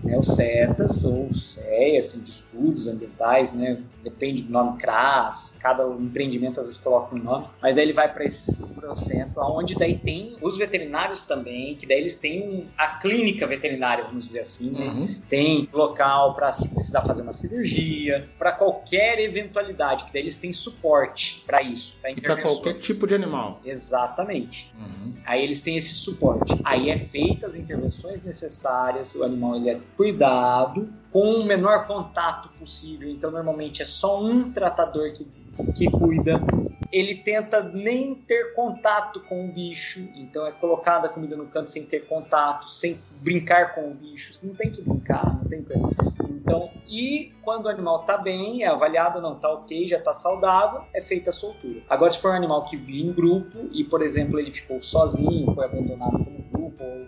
Né, o CETAS ou o CEA, assim, de estudos ambientais, né? Depende do nome CRAS, cada empreendimento às vezes coloca um nome, mas daí ele vai para esse centro, onde daí tem os veterinários também, que daí eles têm a clínica veterinária, vamos dizer assim, né? Uhum. tem local para se precisar fazer uma cirurgia, para qualquer eventualidade, que daí eles têm suporte para isso, para E para qualquer tipo de animal. Exatamente. Uhum. Aí eles têm esse suporte. Aí é feitas as intervenções necessárias, o animal ele é cuidado com o menor contato possível. Então normalmente é só um tratador que, que cuida. Ele tenta nem ter contato com o bicho, então é colocada a comida no canto sem ter contato, sem brincar com o bicho. Não tem que brincar, não tem que... Então, e quando o animal tá bem, é avaliado, não tá ok, já tá saudável, é feita a soltura. Agora, se for um animal que vive em grupo e, por exemplo, ele ficou sozinho, foi abandonado pelo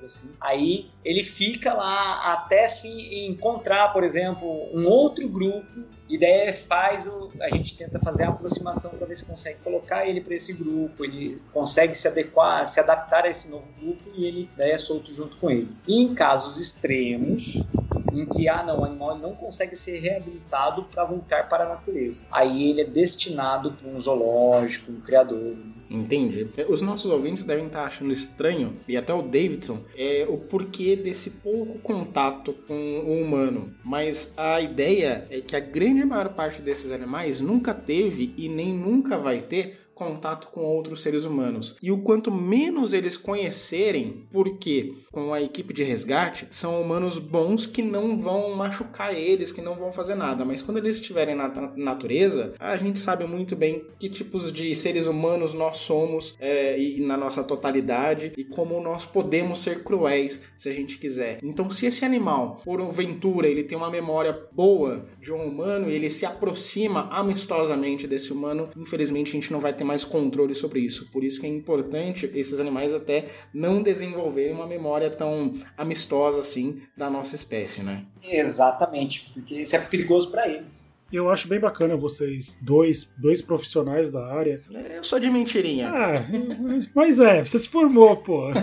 assim, aí ele fica lá até se encontrar, por exemplo, um outro grupo e daí faz o, a gente tenta fazer a aproximação para ver se consegue colocar ele para esse grupo, ele consegue se adequar, se adaptar a esse novo grupo e ele daí é solto junto com ele. E em casos extremos, em que ah não, o animal não consegue ser reabilitado para voltar para a natureza. Aí ele é destinado para um zoológico, um criador. Entendi. Os nossos ouvintes devem estar achando estranho, e até o Davidson, é o porquê desse pouco contato com o humano. Mas a ideia é que a grande maior parte desses animais nunca teve e nem nunca vai ter contato com outros seres humanos. E o quanto menos eles conhecerem, porque com a equipe de resgate são humanos bons que não vão machucar eles, que não vão fazer nada, mas quando eles estiverem na natureza, a gente sabe muito bem que tipos de seres humanos nós somos é, e na nossa totalidade e como nós podemos ser cruéis se a gente quiser. Então, se esse animal, por ventura, ele tem uma memória boa de um humano e ele se aproxima amistosamente desse humano, infelizmente a gente não vai ter mais controle sobre isso. Por isso que é importante esses animais até não desenvolverem uma memória tão amistosa assim da nossa espécie, né? Exatamente, porque isso é perigoso para eles. Eu acho bem bacana vocês, dois, dois profissionais da área. Eu sou de mentirinha. Ah, mas é, você se formou, pô.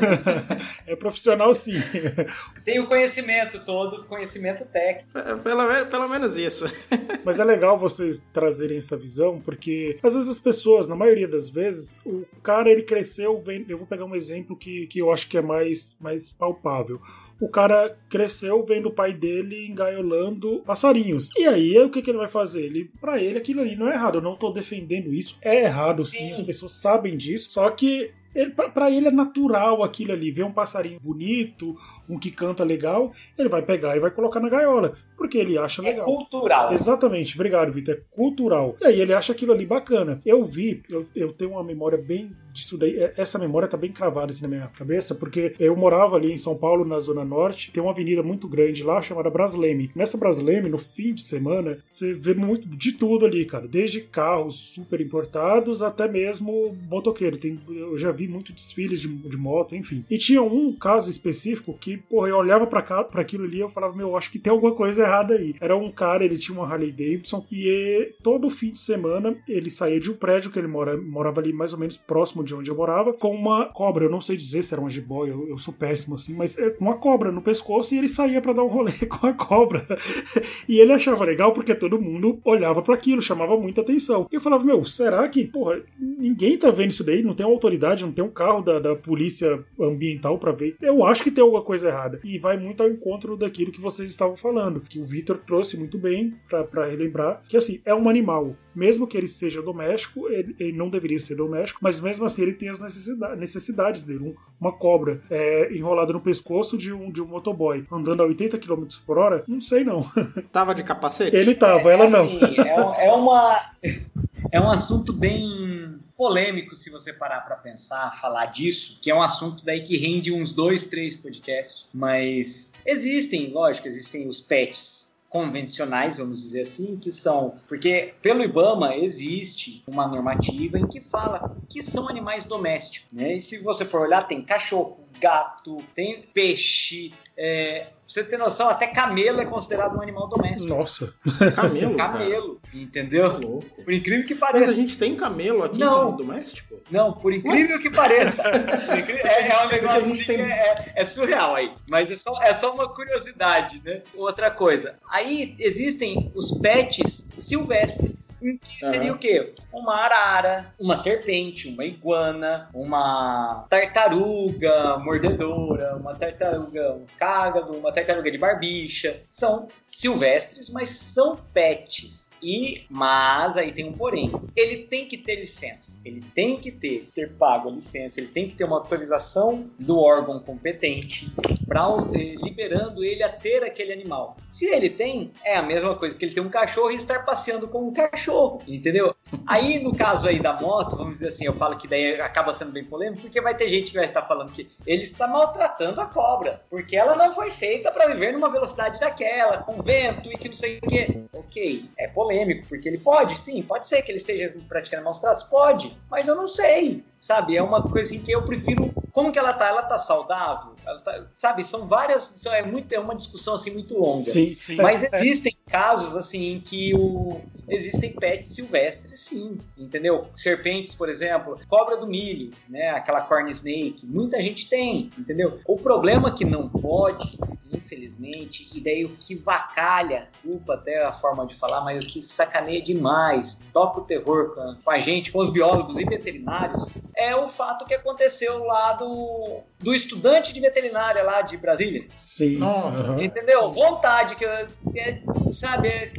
É profissional sim. Tem o conhecimento todo, conhecimento técnico. Pelo, pelo menos isso. Mas é legal vocês trazerem essa visão, porque às vezes as pessoas, na maioria das vezes, o cara ele cresceu, eu vou pegar um exemplo que, que eu acho que é mais, mais palpável o cara cresceu vendo o pai dele engaiolando passarinhos. E aí, o que, que ele vai fazer? Ele, para ele, aquilo ali não é errado. Eu não tô defendendo isso. É errado, sim. sim. As pessoas sabem disso. Só que ele, para ele é natural aquilo ali, ver um passarinho bonito, um que canta legal, ele vai pegar e vai colocar na gaiola, porque ele acha é legal. É cultural. Exatamente, obrigado, Vitor. É cultural. E aí ele acha aquilo ali bacana. Eu vi, eu, eu tenho uma memória bem disso daí, é, essa memória tá bem cravada assim na minha cabeça, porque eu morava ali em São Paulo, na Zona Norte, tem uma avenida muito grande lá chamada Brasleme. Nessa Brasleme, no fim de semana, você vê muito de tudo ali, cara, desde carros super importados até mesmo motoqueiro. Tem, eu já vi muito desfiles de, de moto, enfim. E tinha um caso específico que, porra, eu olhava para aquilo ali eu falava, meu, acho que tem alguma coisa errada aí. Era um cara, ele tinha uma Harley Davidson e todo fim de semana ele saía de um prédio que ele mora, morava ali mais ou menos próximo próximo de onde eu morava, com uma cobra. Eu não sei dizer se era uma jiboia, eu, eu sou péssimo assim, mas é uma cobra no pescoço e ele saía para dar um rolê com a cobra. e ele achava legal porque todo mundo olhava para aquilo, chamava muita atenção. E eu falava, meu, será que, porra, ninguém tá vendo isso daí? Não tem uma autoridade, não tem um carro da, da polícia ambiental para ver. Eu acho que tem alguma coisa errada. E vai muito ao encontro daquilo que vocês estavam falando, que o Victor trouxe muito bem para relembrar, que assim, é um animal. Mesmo que ele seja doméstico, ele, ele não deveria ser doméstico, mas mesmo assim ele tem as necessidades, necessidades dele. Um, uma cobra é, enrolada no pescoço de um, de um motoboy andando a 80 km por hora, não sei não. Tava de capacete? Ele tava, é, ela não. Assim, é, é, uma, é um assunto bem polêmico se você parar para pensar, falar disso, que é um assunto daí que rende uns dois, três podcasts, mas existem, lógico, existem os pets convencionais, vamos dizer assim, que são. Porque pelo IBAMA existe uma normativa em que fala que são animais domésticos. Né? E se você for olhar, tem cachorro, gato, tem peixe, é, você ter noção, até camelo é considerado um animal doméstico. Nossa. Camelo? camelo, cara. entendeu? Louco. Por incrível que pareça. Mas a gente tem camelo aqui não, doméstico? Não, por incrível Ué? que pareça. é, é um negócio assim tem... é, é, surreal aí. Mas é só, é só uma curiosidade, né? Outra coisa. Aí existem os pets silvestres. Que seria uhum. o quê? Uma arara, uma serpente, uma iguana, uma tartaruga mordedora, uma tartaruga um cágado, uma tartaruga de barbicha. São silvestres, mas são pets. E, mas aí tem um porém. Ele tem que ter licença. Ele tem que ter, ter pago a licença. Ele tem que ter uma autorização do órgão competente para eh, liberando ele a ter aquele animal. Se ele tem, é a mesma coisa que ele ter um cachorro e estar passeando com um cachorro, entendeu? Aí no caso aí da moto, vamos dizer assim, eu falo que daí acaba sendo bem polêmico, porque vai ter gente que vai estar falando que ele está maltratando a cobra, porque ela não foi feita para viver numa velocidade daquela, com vento e que não sei o quê. Ok, é polêmico polêmico, porque ele pode, sim, pode ser que ele esteja praticando maus tratos, pode, mas eu não sei, sabe? É uma coisa assim que eu prefiro. Como que ela tá? Ela tá saudável? Ela tá, sabe? São várias. É, muito, é uma discussão assim muito longa. Sim, sim. Mas é. existem casos assim em que o, existem pets silvestres, sim, entendeu? Serpentes, por exemplo, cobra do milho, né? Aquela corn snake. Muita gente tem, entendeu? O problema é que não pode infelizmente, e daí o que vacalha, culpa até a forma de falar, mas o que sacaneia demais, toca o terror com, a gente, com os biólogos e veterinários, é o fato que aconteceu lá do, do estudante de veterinária lá de Brasília. Sim. Nossa. Uhum. Entendeu? Vontade que, é, sabe, é,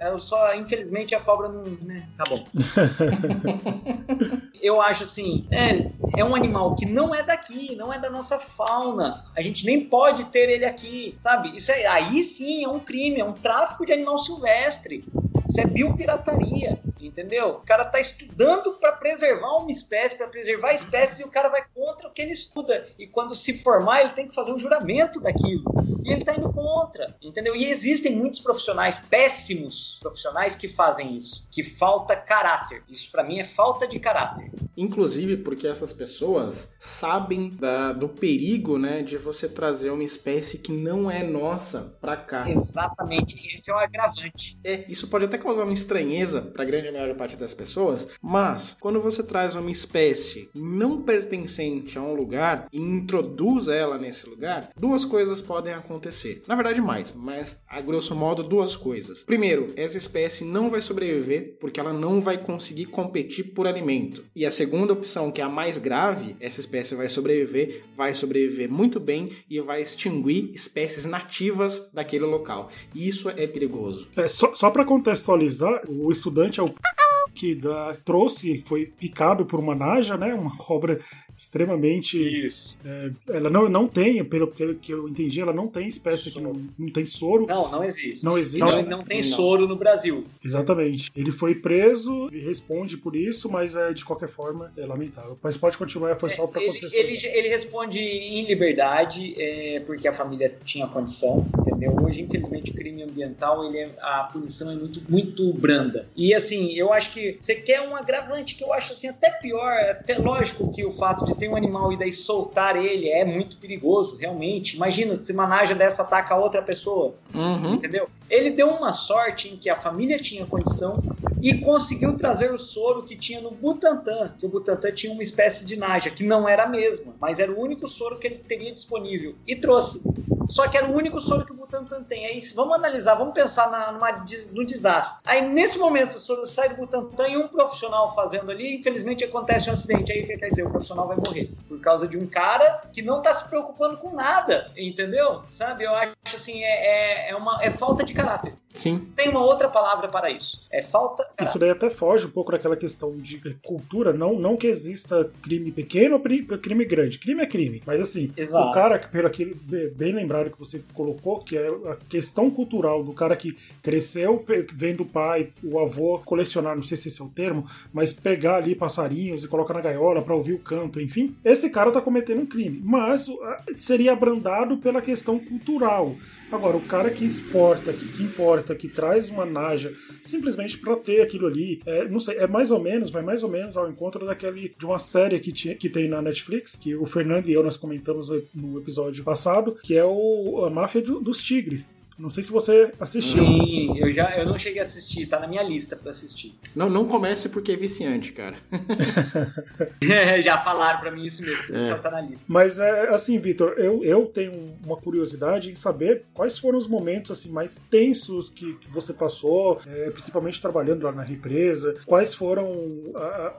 Eu só, infelizmente, a cobra não. Né? Tá bom. eu acho assim, é, é um animal que não é daqui, não é da nossa fauna. A gente nem pode ter ele aqui, sabe? Isso é, aí sim é um crime, é um tráfico de animal silvestre. Isso é biopirataria, entendeu? O cara tá estudando para preservar uma espécie, para preservar a espécie, e o cara vai contra o que ele estuda. E quando se formar, ele tem que fazer um juramento daquilo. E ele tá indo contra, entendeu? E existem muitos profissionais, péssimos profissionais, que fazem isso. Que falta caráter. Isso para mim é falta de caráter. Inclusive porque essas pessoas sabem da, do perigo, né, de você trazer uma espécie que não é nossa para cá. Exatamente, esse é o agravante. É, isso pode até causar uma estranheza para a grande maior parte das pessoas, mas quando você traz uma espécie não pertencente a um lugar e introduz ela nesse lugar, duas coisas podem acontecer. Na verdade, mais, mas a grosso modo duas coisas. Primeiro, essa espécie não vai sobreviver porque ela não vai conseguir competir por alimento. E a segunda opção, que é a mais grave, essa espécie vai sobreviver, vai sobreviver muito bem e vai extinguir espécies nativas daquele local. E isso é perigoso. É, só só para contextualizar, o estudante é o que da, trouxe, foi picado por uma naja, né? Uma cobra extremamente. Isso. É, ela não, não tem, pelo que eu entendi, ela não tem espécie que não, não tem soro. Não, não existe. Não existe. Não, não tem não. soro no Brasil. Exatamente. Ele foi preso e responde por isso, mas é, de qualquer forma é lamentável. Mas pode continuar, foi só para ele, ele, ele responde em liberdade, é, porque a família tinha condição, entendeu? Hoje, infelizmente, o crime ambiental, ele é, a punição é muito, muito branda. E assim, eu acho que você quer um agravante que eu acho assim até pior, até lógico que o fato de ter um animal e daí soltar ele é muito perigoso, realmente. Imagina se uma naja dessa ataca outra pessoa, uhum. entendeu? Ele deu uma sorte em que a família tinha condição e conseguiu trazer o soro que tinha no Butantan, que o Butantan tinha uma espécie de naja, que não era a mesma, mas era o único soro que ele teria disponível, e trouxe. Só que era o único soro que o Butantan tem. Aí vamos analisar, vamos pensar na, numa, no desastre. Aí nesse momento o soro sai do Butantan e um profissional fazendo ali, infelizmente acontece um acidente. Aí o que quer dizer? O profissional vai morrer. Por causa de um cara que não está se preocupando com nada, entendeu? Sabe? Eu acho assim, é, é, é, uma, é falta de caráter. Sim. Tem uma outra palavra para isso. É falta. Isso daí até foge um pouco daquela questão de cultura. Não, não que exista crime pequeno ou crime grande. Crime é crime. Mas assim, Exato. o cara, pelo aquele bem lembrado que você colocou, que é a questão cultural do cara que cresceu vendo o pai, o avô colecionar, não sei se esse é o termo, mas pegar ali passarinhos e colocar na gaiola para ouvir o canto, enfim. Esse cara tá cometendo um crime. Mas seria abrandado pela questão cultural. Agora, o cara que exporta, que, que importa, que traz uma naja simplesmente para ter aquilo ali, é, não sei, é mais ou menos, vai mais ou menos ao encontro daquele de uma série que, tinha, que tem na Netflix, que o Fernando e eu nós comentamos no episódio passado, que é o a máfia do, dos tigres. Não sei se você assistiu. Sim, eu já eu não cheguei a assistir, tá na minha lista para assistir. Não, não comece porque é viciante, cara. já falaram para mim isso mesmo, por isso é. que ela tá na lista. Mas é assim, Vitor, eu, eu tenho uma curiosidade em saber quais foram os momentos assim mais tensos que, que você passou, é, principalmente trabalhando lá na represa. Quais foram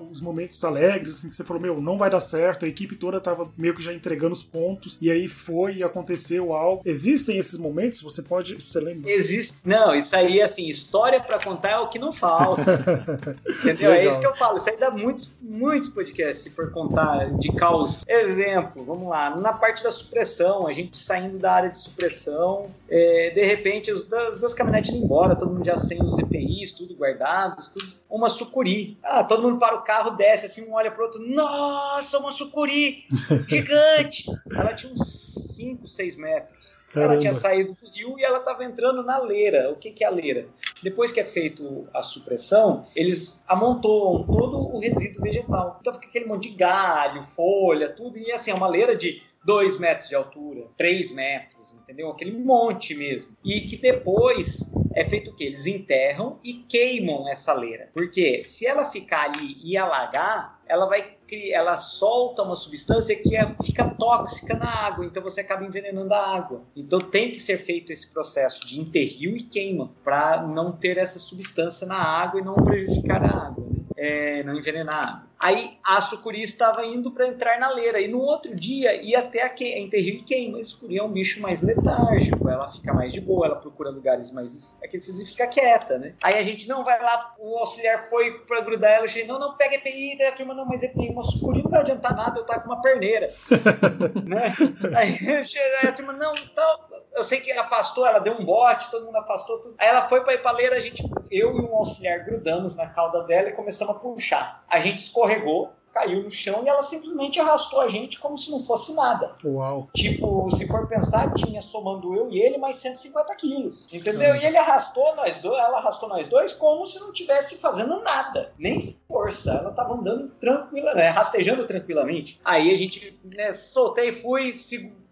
os momentos alegres assim que você falou, meu, não vai dar certo, a equipe toda tava meio que já entregando os pontos e aí foi e aconteceu algo. Existem esses momentos, você pode pode. Você lembra? Existe. Não, isso aí, assim, história para contar é o que não falta. entendeu? Legal. É isso que eu falo. Isso aí dá muitos, muitos podcasts se for contar de caos. Exemplo, vamos lá, na parte da supressão, a gente saindo da área de supressão, é, de repente, as duas, duas caminhonetes indo embora, todo mundo já sem os EPIs, tudo guardados, tudo. Uma sucuri. Ah, todo mundo para o carro, desce assim, um olha pro outro. Nossa, uma sucuri! Gigante! Ela tinha uns 5, 6 metros. Caramba. Ela tinha saído do rio e ela estava entrando na leira. O que, que é a leira? Depois que é feito a supressão, eles amontoam todo o resíduo vegetal. Então fica aquele monte de galho, folha, tudo. E assim, é uma leira de 2 metros de altura, 3 metros, entendeu? Aquele monte mesmo. E que depois é feito o quê? Eles enterram e queimam essa leira. Porque se ela ficar ali e alagar, ela vai ela solta uma substância que é, fica tóxica na água, então você acaba envenenando a água. Então tem que ser feito esse processo de enterrio e queima para não ter essa substância na água e não prejudicar a água. É, não envenenar. Aí a sucuri estava indo para entrar na leira e no outro dia ia até a, que, a enterrir queima. A sucuri é um bicho mais letárgico, ela fica mais de boa, ela procura lugares mais aquecidos e fica quieta, né? Aí a gente não vai lá, o auxiliar foi para grudar ela, eu cheguei, não, não, pega EPI, daí a turma, não, mas EPI, uma sucuri não vai adiantar nada, eu tá com uma perneira. né? Aí, aí a turma, não, então, eu sei que afastou, ela deu um bote, todo mundo afastou tudo. Aí ela foi pra leira, a gente, eu e um auxiliar grudamos na cauda dela e começamos a puxar. A gente escorregou, caiu no chão e ela simplesmente arrastou a gente como se não fosse nada. Uau. Tipo, se for pensar, tinha somando eu e ele mais 150 quilos. Entendeu? E ele arrastou nós dois, ela arrastou nós dois como se não tivesse fazendo nada. Nem força. Ela tava andando tranquila, né? Rastejando tranquilamente. Aí a gente, né, soltei, fui,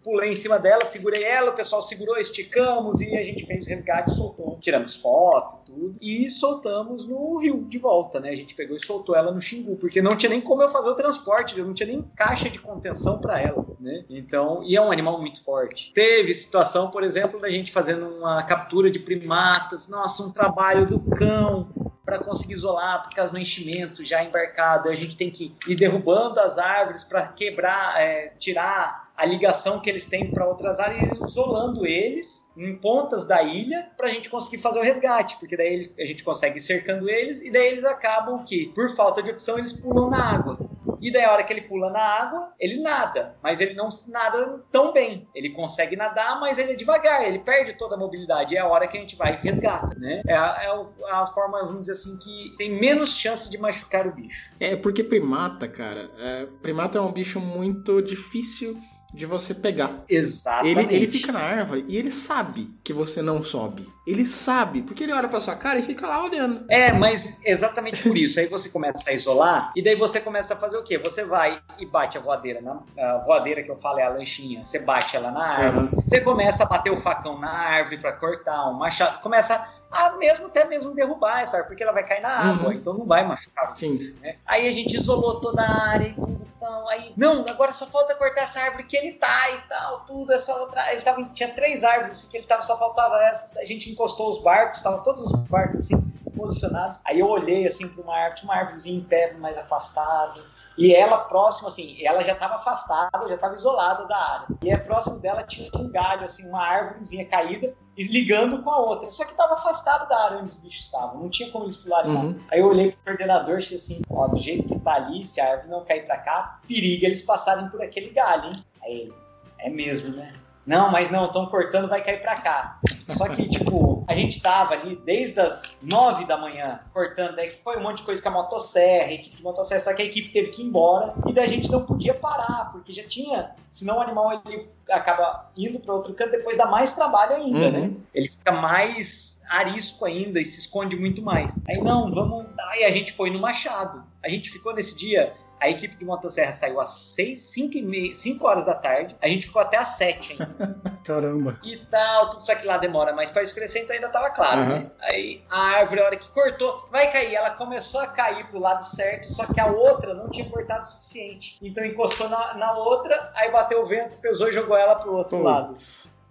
pulei em cima dela, segurei ela, o pessoal segurou, esticamos e a gente fez o resgate, soltou. Tiramos foto, tudo, e soltamos no rio de volta, né? A gente pegou e soltou ela no Xingu, porque não tinha nem como eu fazer o transporte, eu não tinha nem caixa de contenção para ela, né? Então, e é um animal muito forte. Teve situação, por exemplo, da gente fazendo uma captura de primatas, nossa, um trabalho do cão, para conseguir isolar, por causa do enchimento já embarcado. A gente tem que ir derrubando as árvores para quebrar, é, tirar a ligação que eles têm para outras áreas, isolando eles em pontas da ilha para a gente conseguir fazer o resgate, porque daí a gente consegue ir cercando eles e daí eles acabam que, por falta de opção, eles pulam na água. E daí a hora que ele pula na água, ele nada, mas ele não nada tão bem. Ele consegue nadar, mas ele é devagar, ele perde toda a mobilidade. É a hora que a gente vai e resgata, né? É a, é a forma, vamos dizer assim, que tem menos chance de machucar o bicho. É, porque primata, cara, é, primata é um bicho muito difícil de você pegar. Exatamente. Ele, ele fica na árvore e ele sabe que você não sobe. Ele sabe, porque ele olha pra sua cara e fica lá olhando. É, mas exatamente por isso. Aí você começa a isolar e daí você começa a fazer o quê? Você vai e bate a voadeira. Na, a voadeira que eu falo é a lanchinha. Você bate ela na árvore. Uhum. Você começa a bater o facão na árvore para cortar, um machado. Começa a mesmo até mesmo derrubar essa árvore, porque ela vai cair na água, uhum. então não vai machucar bicho, né? Aí a gente isolou toda a área e tudo tal. Aí, não, agora só falta cortar essa árvore que ele tá e tal, tudo, essa outra. Ele tava, tinha três árvores assim, que ele tava, só faltava essas. A gente encostou os barcos, estavam todos os barcos assim, posicionados. Aí eu olhei assim para uma árvore, tinha uma árvorezinha em pé, mais afastado. E ela próxima, assim, ela já estava afastada, já estava isolada da área. E é próximo dela tinha um galho, assim, uma árvorezinha caída, ligando com a outra. Só que estava afastado da área onde os bichos estavam. Não tinha como eles pularem uhum. lá. Aí eu olhei pro coordenador e disse assim: ó, do jeito que tá ali, se a árvore não cair para cá, periga eles passarem por aquele galho, hein? Aí ele, é mesmo, né? Não, mas não, estão cortando, vai cair para cá. Só que, tipo, a gente tava ali desde as nove da manhã cortando, daí foi um monte de coisa com a motosserra, a equipe de motosserra, só que a equipe teve que ir embora e daí a gente não podia parar, porque já tinha, senão o animal ele acaba indo para outro canto, depois dá mais trabalho ainda, né? uhum. né? Ele fica mais arisco ainda e se esconde muito mais. Aí não, vamos. Aí a gente foi no Machado. A gente ficou nesse dia a equipe de motosserra saiu às 6, 5, e meia, 5 horas da tarde. A gente ficou até às 7 ainda. Caramba. E tal, tudo isso que lá demora mais para escurecer, então ainda tava claro, uhum. né? Aí a árvore, a hora que cortou, vai cair. Ela começou a cair pro lado certo, só que a outra não tinha cortado o suficiente. Então encostou na, na outra, aí bateu o vento, pesou e jogou ela pro outro Puts. lado.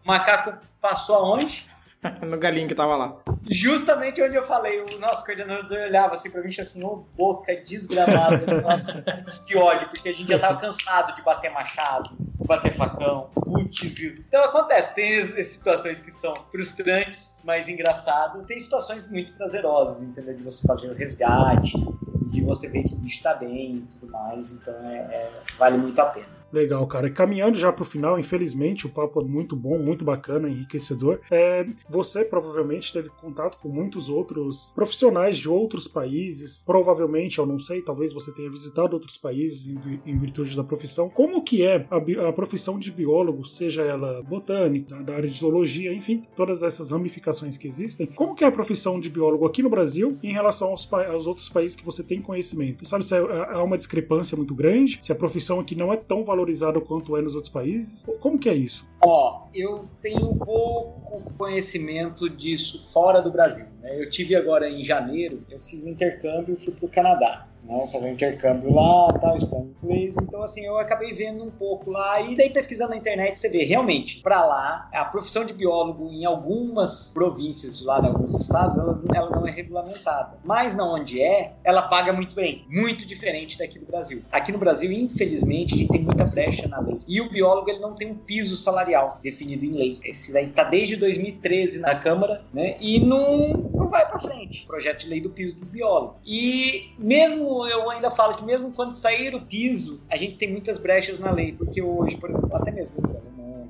O macaco passou aonde? no galinho que tava lá. Justamente onde eu falei, o nosso coordenador olhava assim pra mim e assim, ô oh, boca desgramada, de ódio, porque a gente já tava cansado de bater machado, bater facão, putz, Então acontece, tem situações que são frustrantes, mas engraçadas, tem situações muito prazerosas, entendeu? De você fazer o resgate, de você ver que o bicho tá bem e tudo mais, então é, é, vale muito a pena. Legal, cara. E caminhando já pro final, infelizmente, o papo é muito bom, muito bacana, enriquecedor. É, você provavelmente teve contato com muitos outros profissionais de outros países. Provavelmente, eu não sei, talvez você tenha visitado outros países em, em virtude da profissão. Como que é a, a, profissão de biólogo, seja ela botânica, da área de zoologia, enfim, todas essas ramificações que existem? Como que é a profissão de biólogo aqui no Brasil em relação aos, aos outros países que você tem conhecimento? Sabe se há uma discrepância muito grande? Se a profissão aqui não é tão valorizada valorizado quanto é nos outros países? Como que é isso? Ó, eu tenho pouco conhecimento disso fora do Brasil. Né? Eu tive agora em janeiro, eu fiz um intercâmbio e fui para o Canadá. Né, fazer um intercâmbio lá, tal, estudando inglês. Então, assim, eu acabei vendo um pouco lá e daí pesquisando na internet você vê realmente para lá a profissão de biólogo em algumas províncias de lá, em alguns estados, ela, ela não é regulamentada. Mas na onde é, ela paga muito bem, muito diferente daqui do Brasil. Aqui no Brasil, infelizmente, a gente tem muita brecha na lei. E o biólogo ele não tem um piso salarial definido em lei. Esse daí tá desde 2013 na Câmara, né? E não, não vai para frente. Projeto de lei do piso do biólogo. E mesmo eu ainda falo que mesmo quando sair o piso, a gente tem muitas brechas na lei, porque hoje, por exemplo, até mesmo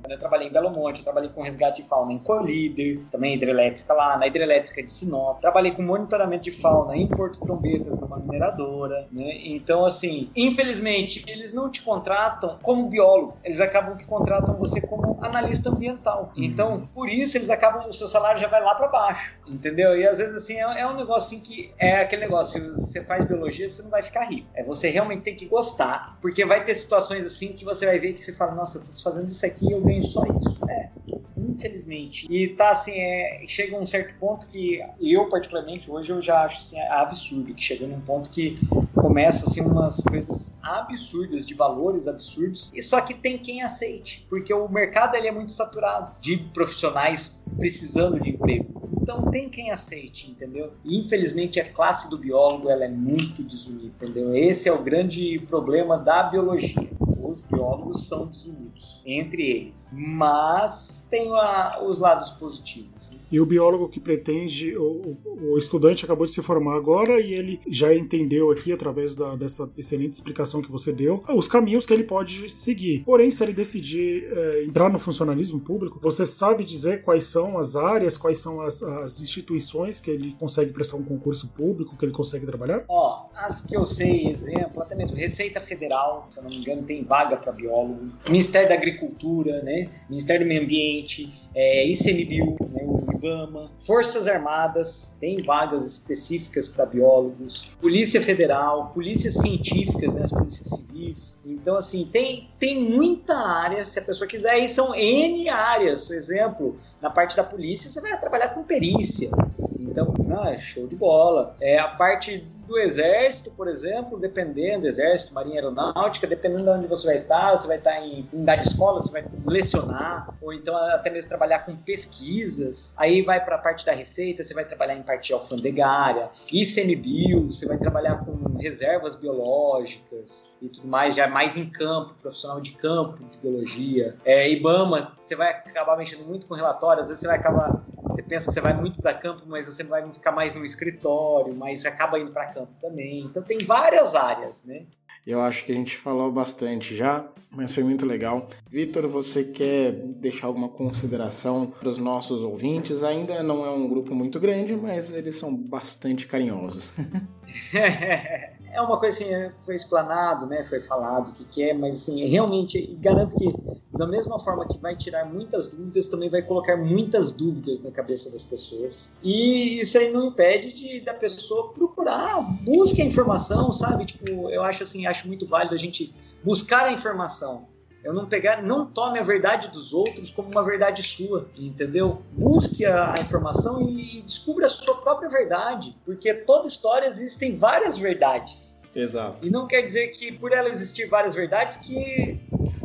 eu trabalhei em Belo Monte, eu trabalhei com resgate de fauna em Colíder, também hidrelétrica lá, na hidrelétrica de Sinop. Trabalhei com monitoramento de fauna em Porto Trombetas, numa mineradora, né? Então, assim, infelizmente, eles não te contratam como biólogo, eles acabam que contratam você como analista ambiental. Uhum. Então, por isso, eles acabam, o seu salário já vai lá para baixo, entendeu? E às vezes, assim, é, é um negócio assim que é aquele negócio, se você faz biologia, você não vai ficar rico. É você realmente tem que gostar, porque vai ter situações assim que você vai ver que você fala, nossa, eu tô fazendo isso aqui, eu ganho só isso. É, infelizmente. E tá assim, é, chega um certo ponto que eu, particularmente, hoje eu já acho assim, absurdo, que chega num ponto que começa assim umas coisas absurdas, de valores absurdos, e só que tem quem aceite, porque o mercado ele é muito saturado de profissionais precisando de emprego. Então tem quem aceite, entendeu? E infelizmente a classe do biólogo ela é muito desunida, entendeu? Esse é o grande problema da biologia os biólogos são desunidos entre eles. Mas tem a, os lados positivos. Né? E o biólogo que pretende, o, o, estudante acabou de se formar agora e ele já entendeu aqui, através da, dessa excelente explicação que você deu, os caminhos que ele pode seguir. Porém, se ele decidir é, entrar no funcionalismo público, você sabe dizer quais são as áreas, quais são as, as instituições que ele consegue prestar um concurso público, que ele consegue trabalhar? Ó, as que eu sei, exemplo, até mesmo Receita Federal, se eu não me engano, tem vaga para biólogo, Ministério da Agricultura, né? Ministério do Meio Ambiente, é, ICMBio, né? IBAMA, Forças Armadas, tem vagas específicas para biólogos, Polícia Federal, polícias científicas, né? as polícias civis. Então, assim, tem, tem muita área, se a pessoa quiser, e são N áreas. Por exemplo, na parte da polícia, você vai trabalhar com perícia. Então, ah, é show de bola. É a parte do exército, por exemplo, dependendo, exército, marinha aeronáutica, dependendo de onde você vai estar, você vai estar em unidade de escola, você vai lecionar, ou então até mesmo trabalhar com pesquisas. Aí vai para a parte da receita, você vai trabalhar em parte alfandegária, ICMBio, você vai trabalhar com reservas biológicas e tudo mais, já mais em campo, profissional de campo de biologia. É, IBAMA, você vai acabar mexendo muito com relatórios, às vezes você vai acabar você pensa que você vai muito para campo, mas você vai ficar mais no escritório, mas acaba indo para campo também. Então tem várias áreas, né? Eu acho que a gente falou bastante já, mas foi muito legal. Vitor, você quer deixar alguma consideração para os nossos ouvintes? Ainda não é um grupo muito grande, mas eles são bastante carinhosos. é uma coisa assim, é, foi explanado, né, foi falado o que, que é, mas assim, realmente garanto que da mesma forma que vai tirar muitas dúvidas, também vai colocar muitas dúvidas na cabeça das pessoas. E isso aí não impede de da pessoa procurar, busque a informação, sabe? Tipo, eu acho assim, acho muito válido a gente buscar a informação. Eu não pegar, não tome a verdade dos outros como uma verdade sua, entendeu? Busque a, informação e, e descubra a sua própria verdade, porque toda história existem várias verdades. Exato. E não quer dizer que por ela existir várias verdades que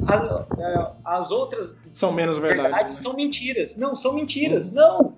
as, é, as outras são menos verdades, verdades né? são mentiras. Não, são mentiras. Hum. Não.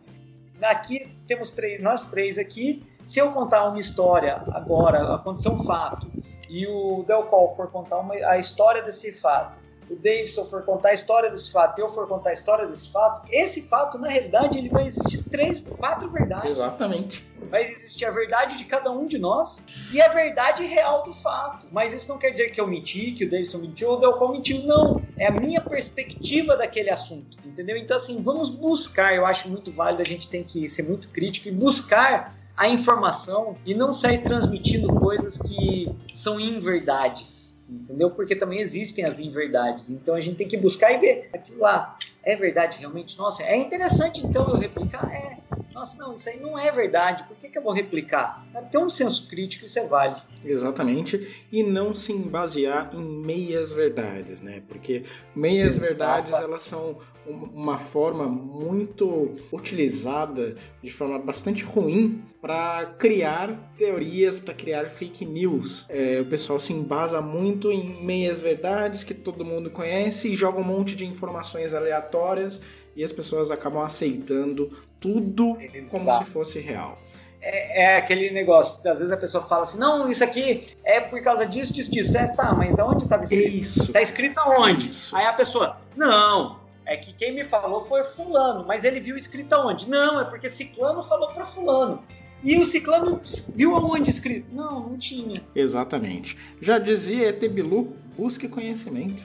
Aqui temos três, nós três aqui. Se eu contar uma história agora, aconteceu um fato, e o Del Call for contar uma, a história desse fato, o Davidson for contar a história desse fato e eu for contar a história desse fato, esse fato, na realidade, ele vai existir três, quatro verdades. Exatamente. Vai existir a verdade de cada um de nós e a verdade real do fato. Mas isso não quer dizer que eu menti, que o Davidson mentiu ou o Delcon mentiu. Não. É a minha perspectiva daquele assunto. Entendeu? Então, assim, vamos buscar. Eu acho muito válido, a gente tem que ser muito crítico e buscar a informação e não sair transmitindo coisas que são inverdades entendeu? Porque também existem as inverdades. Então a gente tem que buscar e ver aquilo lá. É verdade realmente? Nossa, é interessante então eu replicar? É. Nossa, não, isso aí não é verdade, por que, que eu vou replicar? Tem um senso crítico, isso é válido. Exatamente, e não se basear em meias verdades, né? Porque meias Exato. verdades elas são uma forma muito utilizada de forma bastante ruim para criar teorias, para criar fake news. É, o pessoal se embasa muito em meias verdades que todo mundo conhece e joga um monte de informações aleatórias e as pessoas acabam aceitando tudo Exato. como se fosse real. É, é, aquele negócio, às vezes a pessoa fala assim, não, isso aqui é por causa disso, disso, disso. É, tá, mas aonde estava escrito? Isso. Tá escrito aonde? Isso. Aí a pessoa, não, é que quem me falou foi fulano, mas ele viu escrito aonde? Não, é porque ciclano falou para fulano. E o ciclano viu aonde escrito? Não, não tinha. Exatamente. Já dizia Etebilu, busque conhecimento.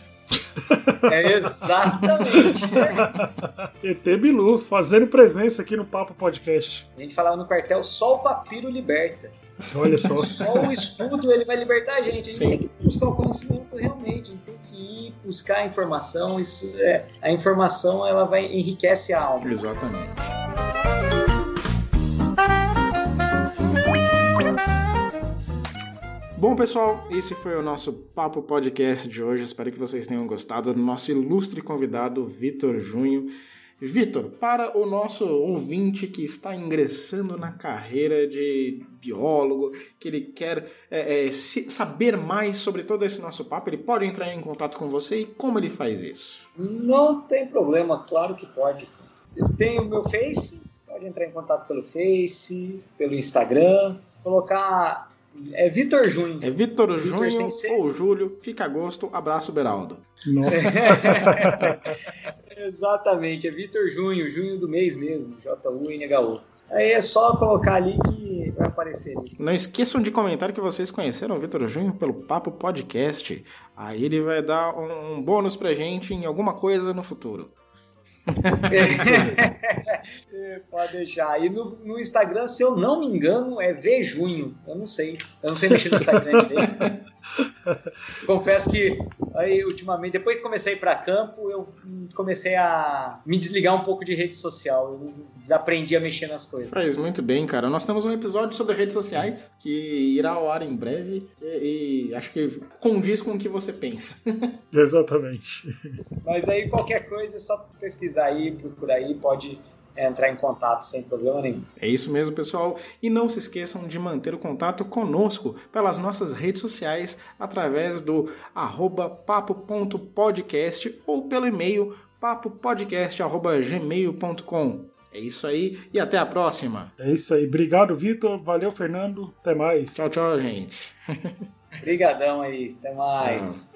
É exatamente. ET Bilu, fazendo presença aqui no Papo Podcast. A gente falava no quartel, só o papiro liberta. Olha só. Só o estudo ele vai libertar a gente. A gente Sim. tem que buscar o conhecimento realmente, a gente tem que ir buscar a informação. Isso é, a informação ela vai enriquece a alma. Exatamente. Bom, pessoal, esse foi o nosso Papo Podcast de hoje. Espero que vocês tenham gostado do nosso ilustre convidado, Vitor Junho. Vitor, para o nosso ouvinte que está ingressando na carreira de biólogo, que ele quer é, é, saber mais sobre todo esse nosso papo, ele pode entrar em contato com você e como ele faz isso? Não tem problema, claro que pode. Eu tenho o meu Face, pode entrar em contato pelo Face, pelo Instagram, colocar é Vitor Junho. É Vitor Junho ou Júlio. Fica a gosto. Abraço, Beraldo. Nossa. Exatamente, é Vitor Junho, junho do mês mesmo, J-U-N-H-O. Aí é só colocar ali que vai aparecer ali. Não esqueçam de comentar que vocês conheceram o Vitor Junho pelo Papo Podcast. Aí ele vai dar um bônus pra gente em alguma coisa no futuro. É, pode deixar. E no, no, Instagram, se eu não me engano, é V Junho. Eu não sei. Eu não sei mexer no Instagram direito. Confesso que aí ultimamente, depois que comecei a ir para campo, eu comecei a me desligar um pouco de rede social. Eu desaprendi a mexer nas coisas. Faz muito bem, cara. Nós temos um episódio sobre redes sociais que irá ao ar em breve e, e acho que condiz com o que você pensa. Exatamente. Mas aí qualquer coisa é só pesquisar aí, procurar aí, pode entrar em contato sem problema nenhum. É isso mesmo, pessoal. E não se esqueçam de manter o contato conosco pelas nossas redes sociais através do papo.podcast ou pelo e-mail papopodcast.gmail.com. É isso aí e até a próxima. É isso aí. Obrigado, Vitor. Valeu, Fernando. Até mais. Tchau, tchau, gente. Obrigadão aí. Até mais. Tchau.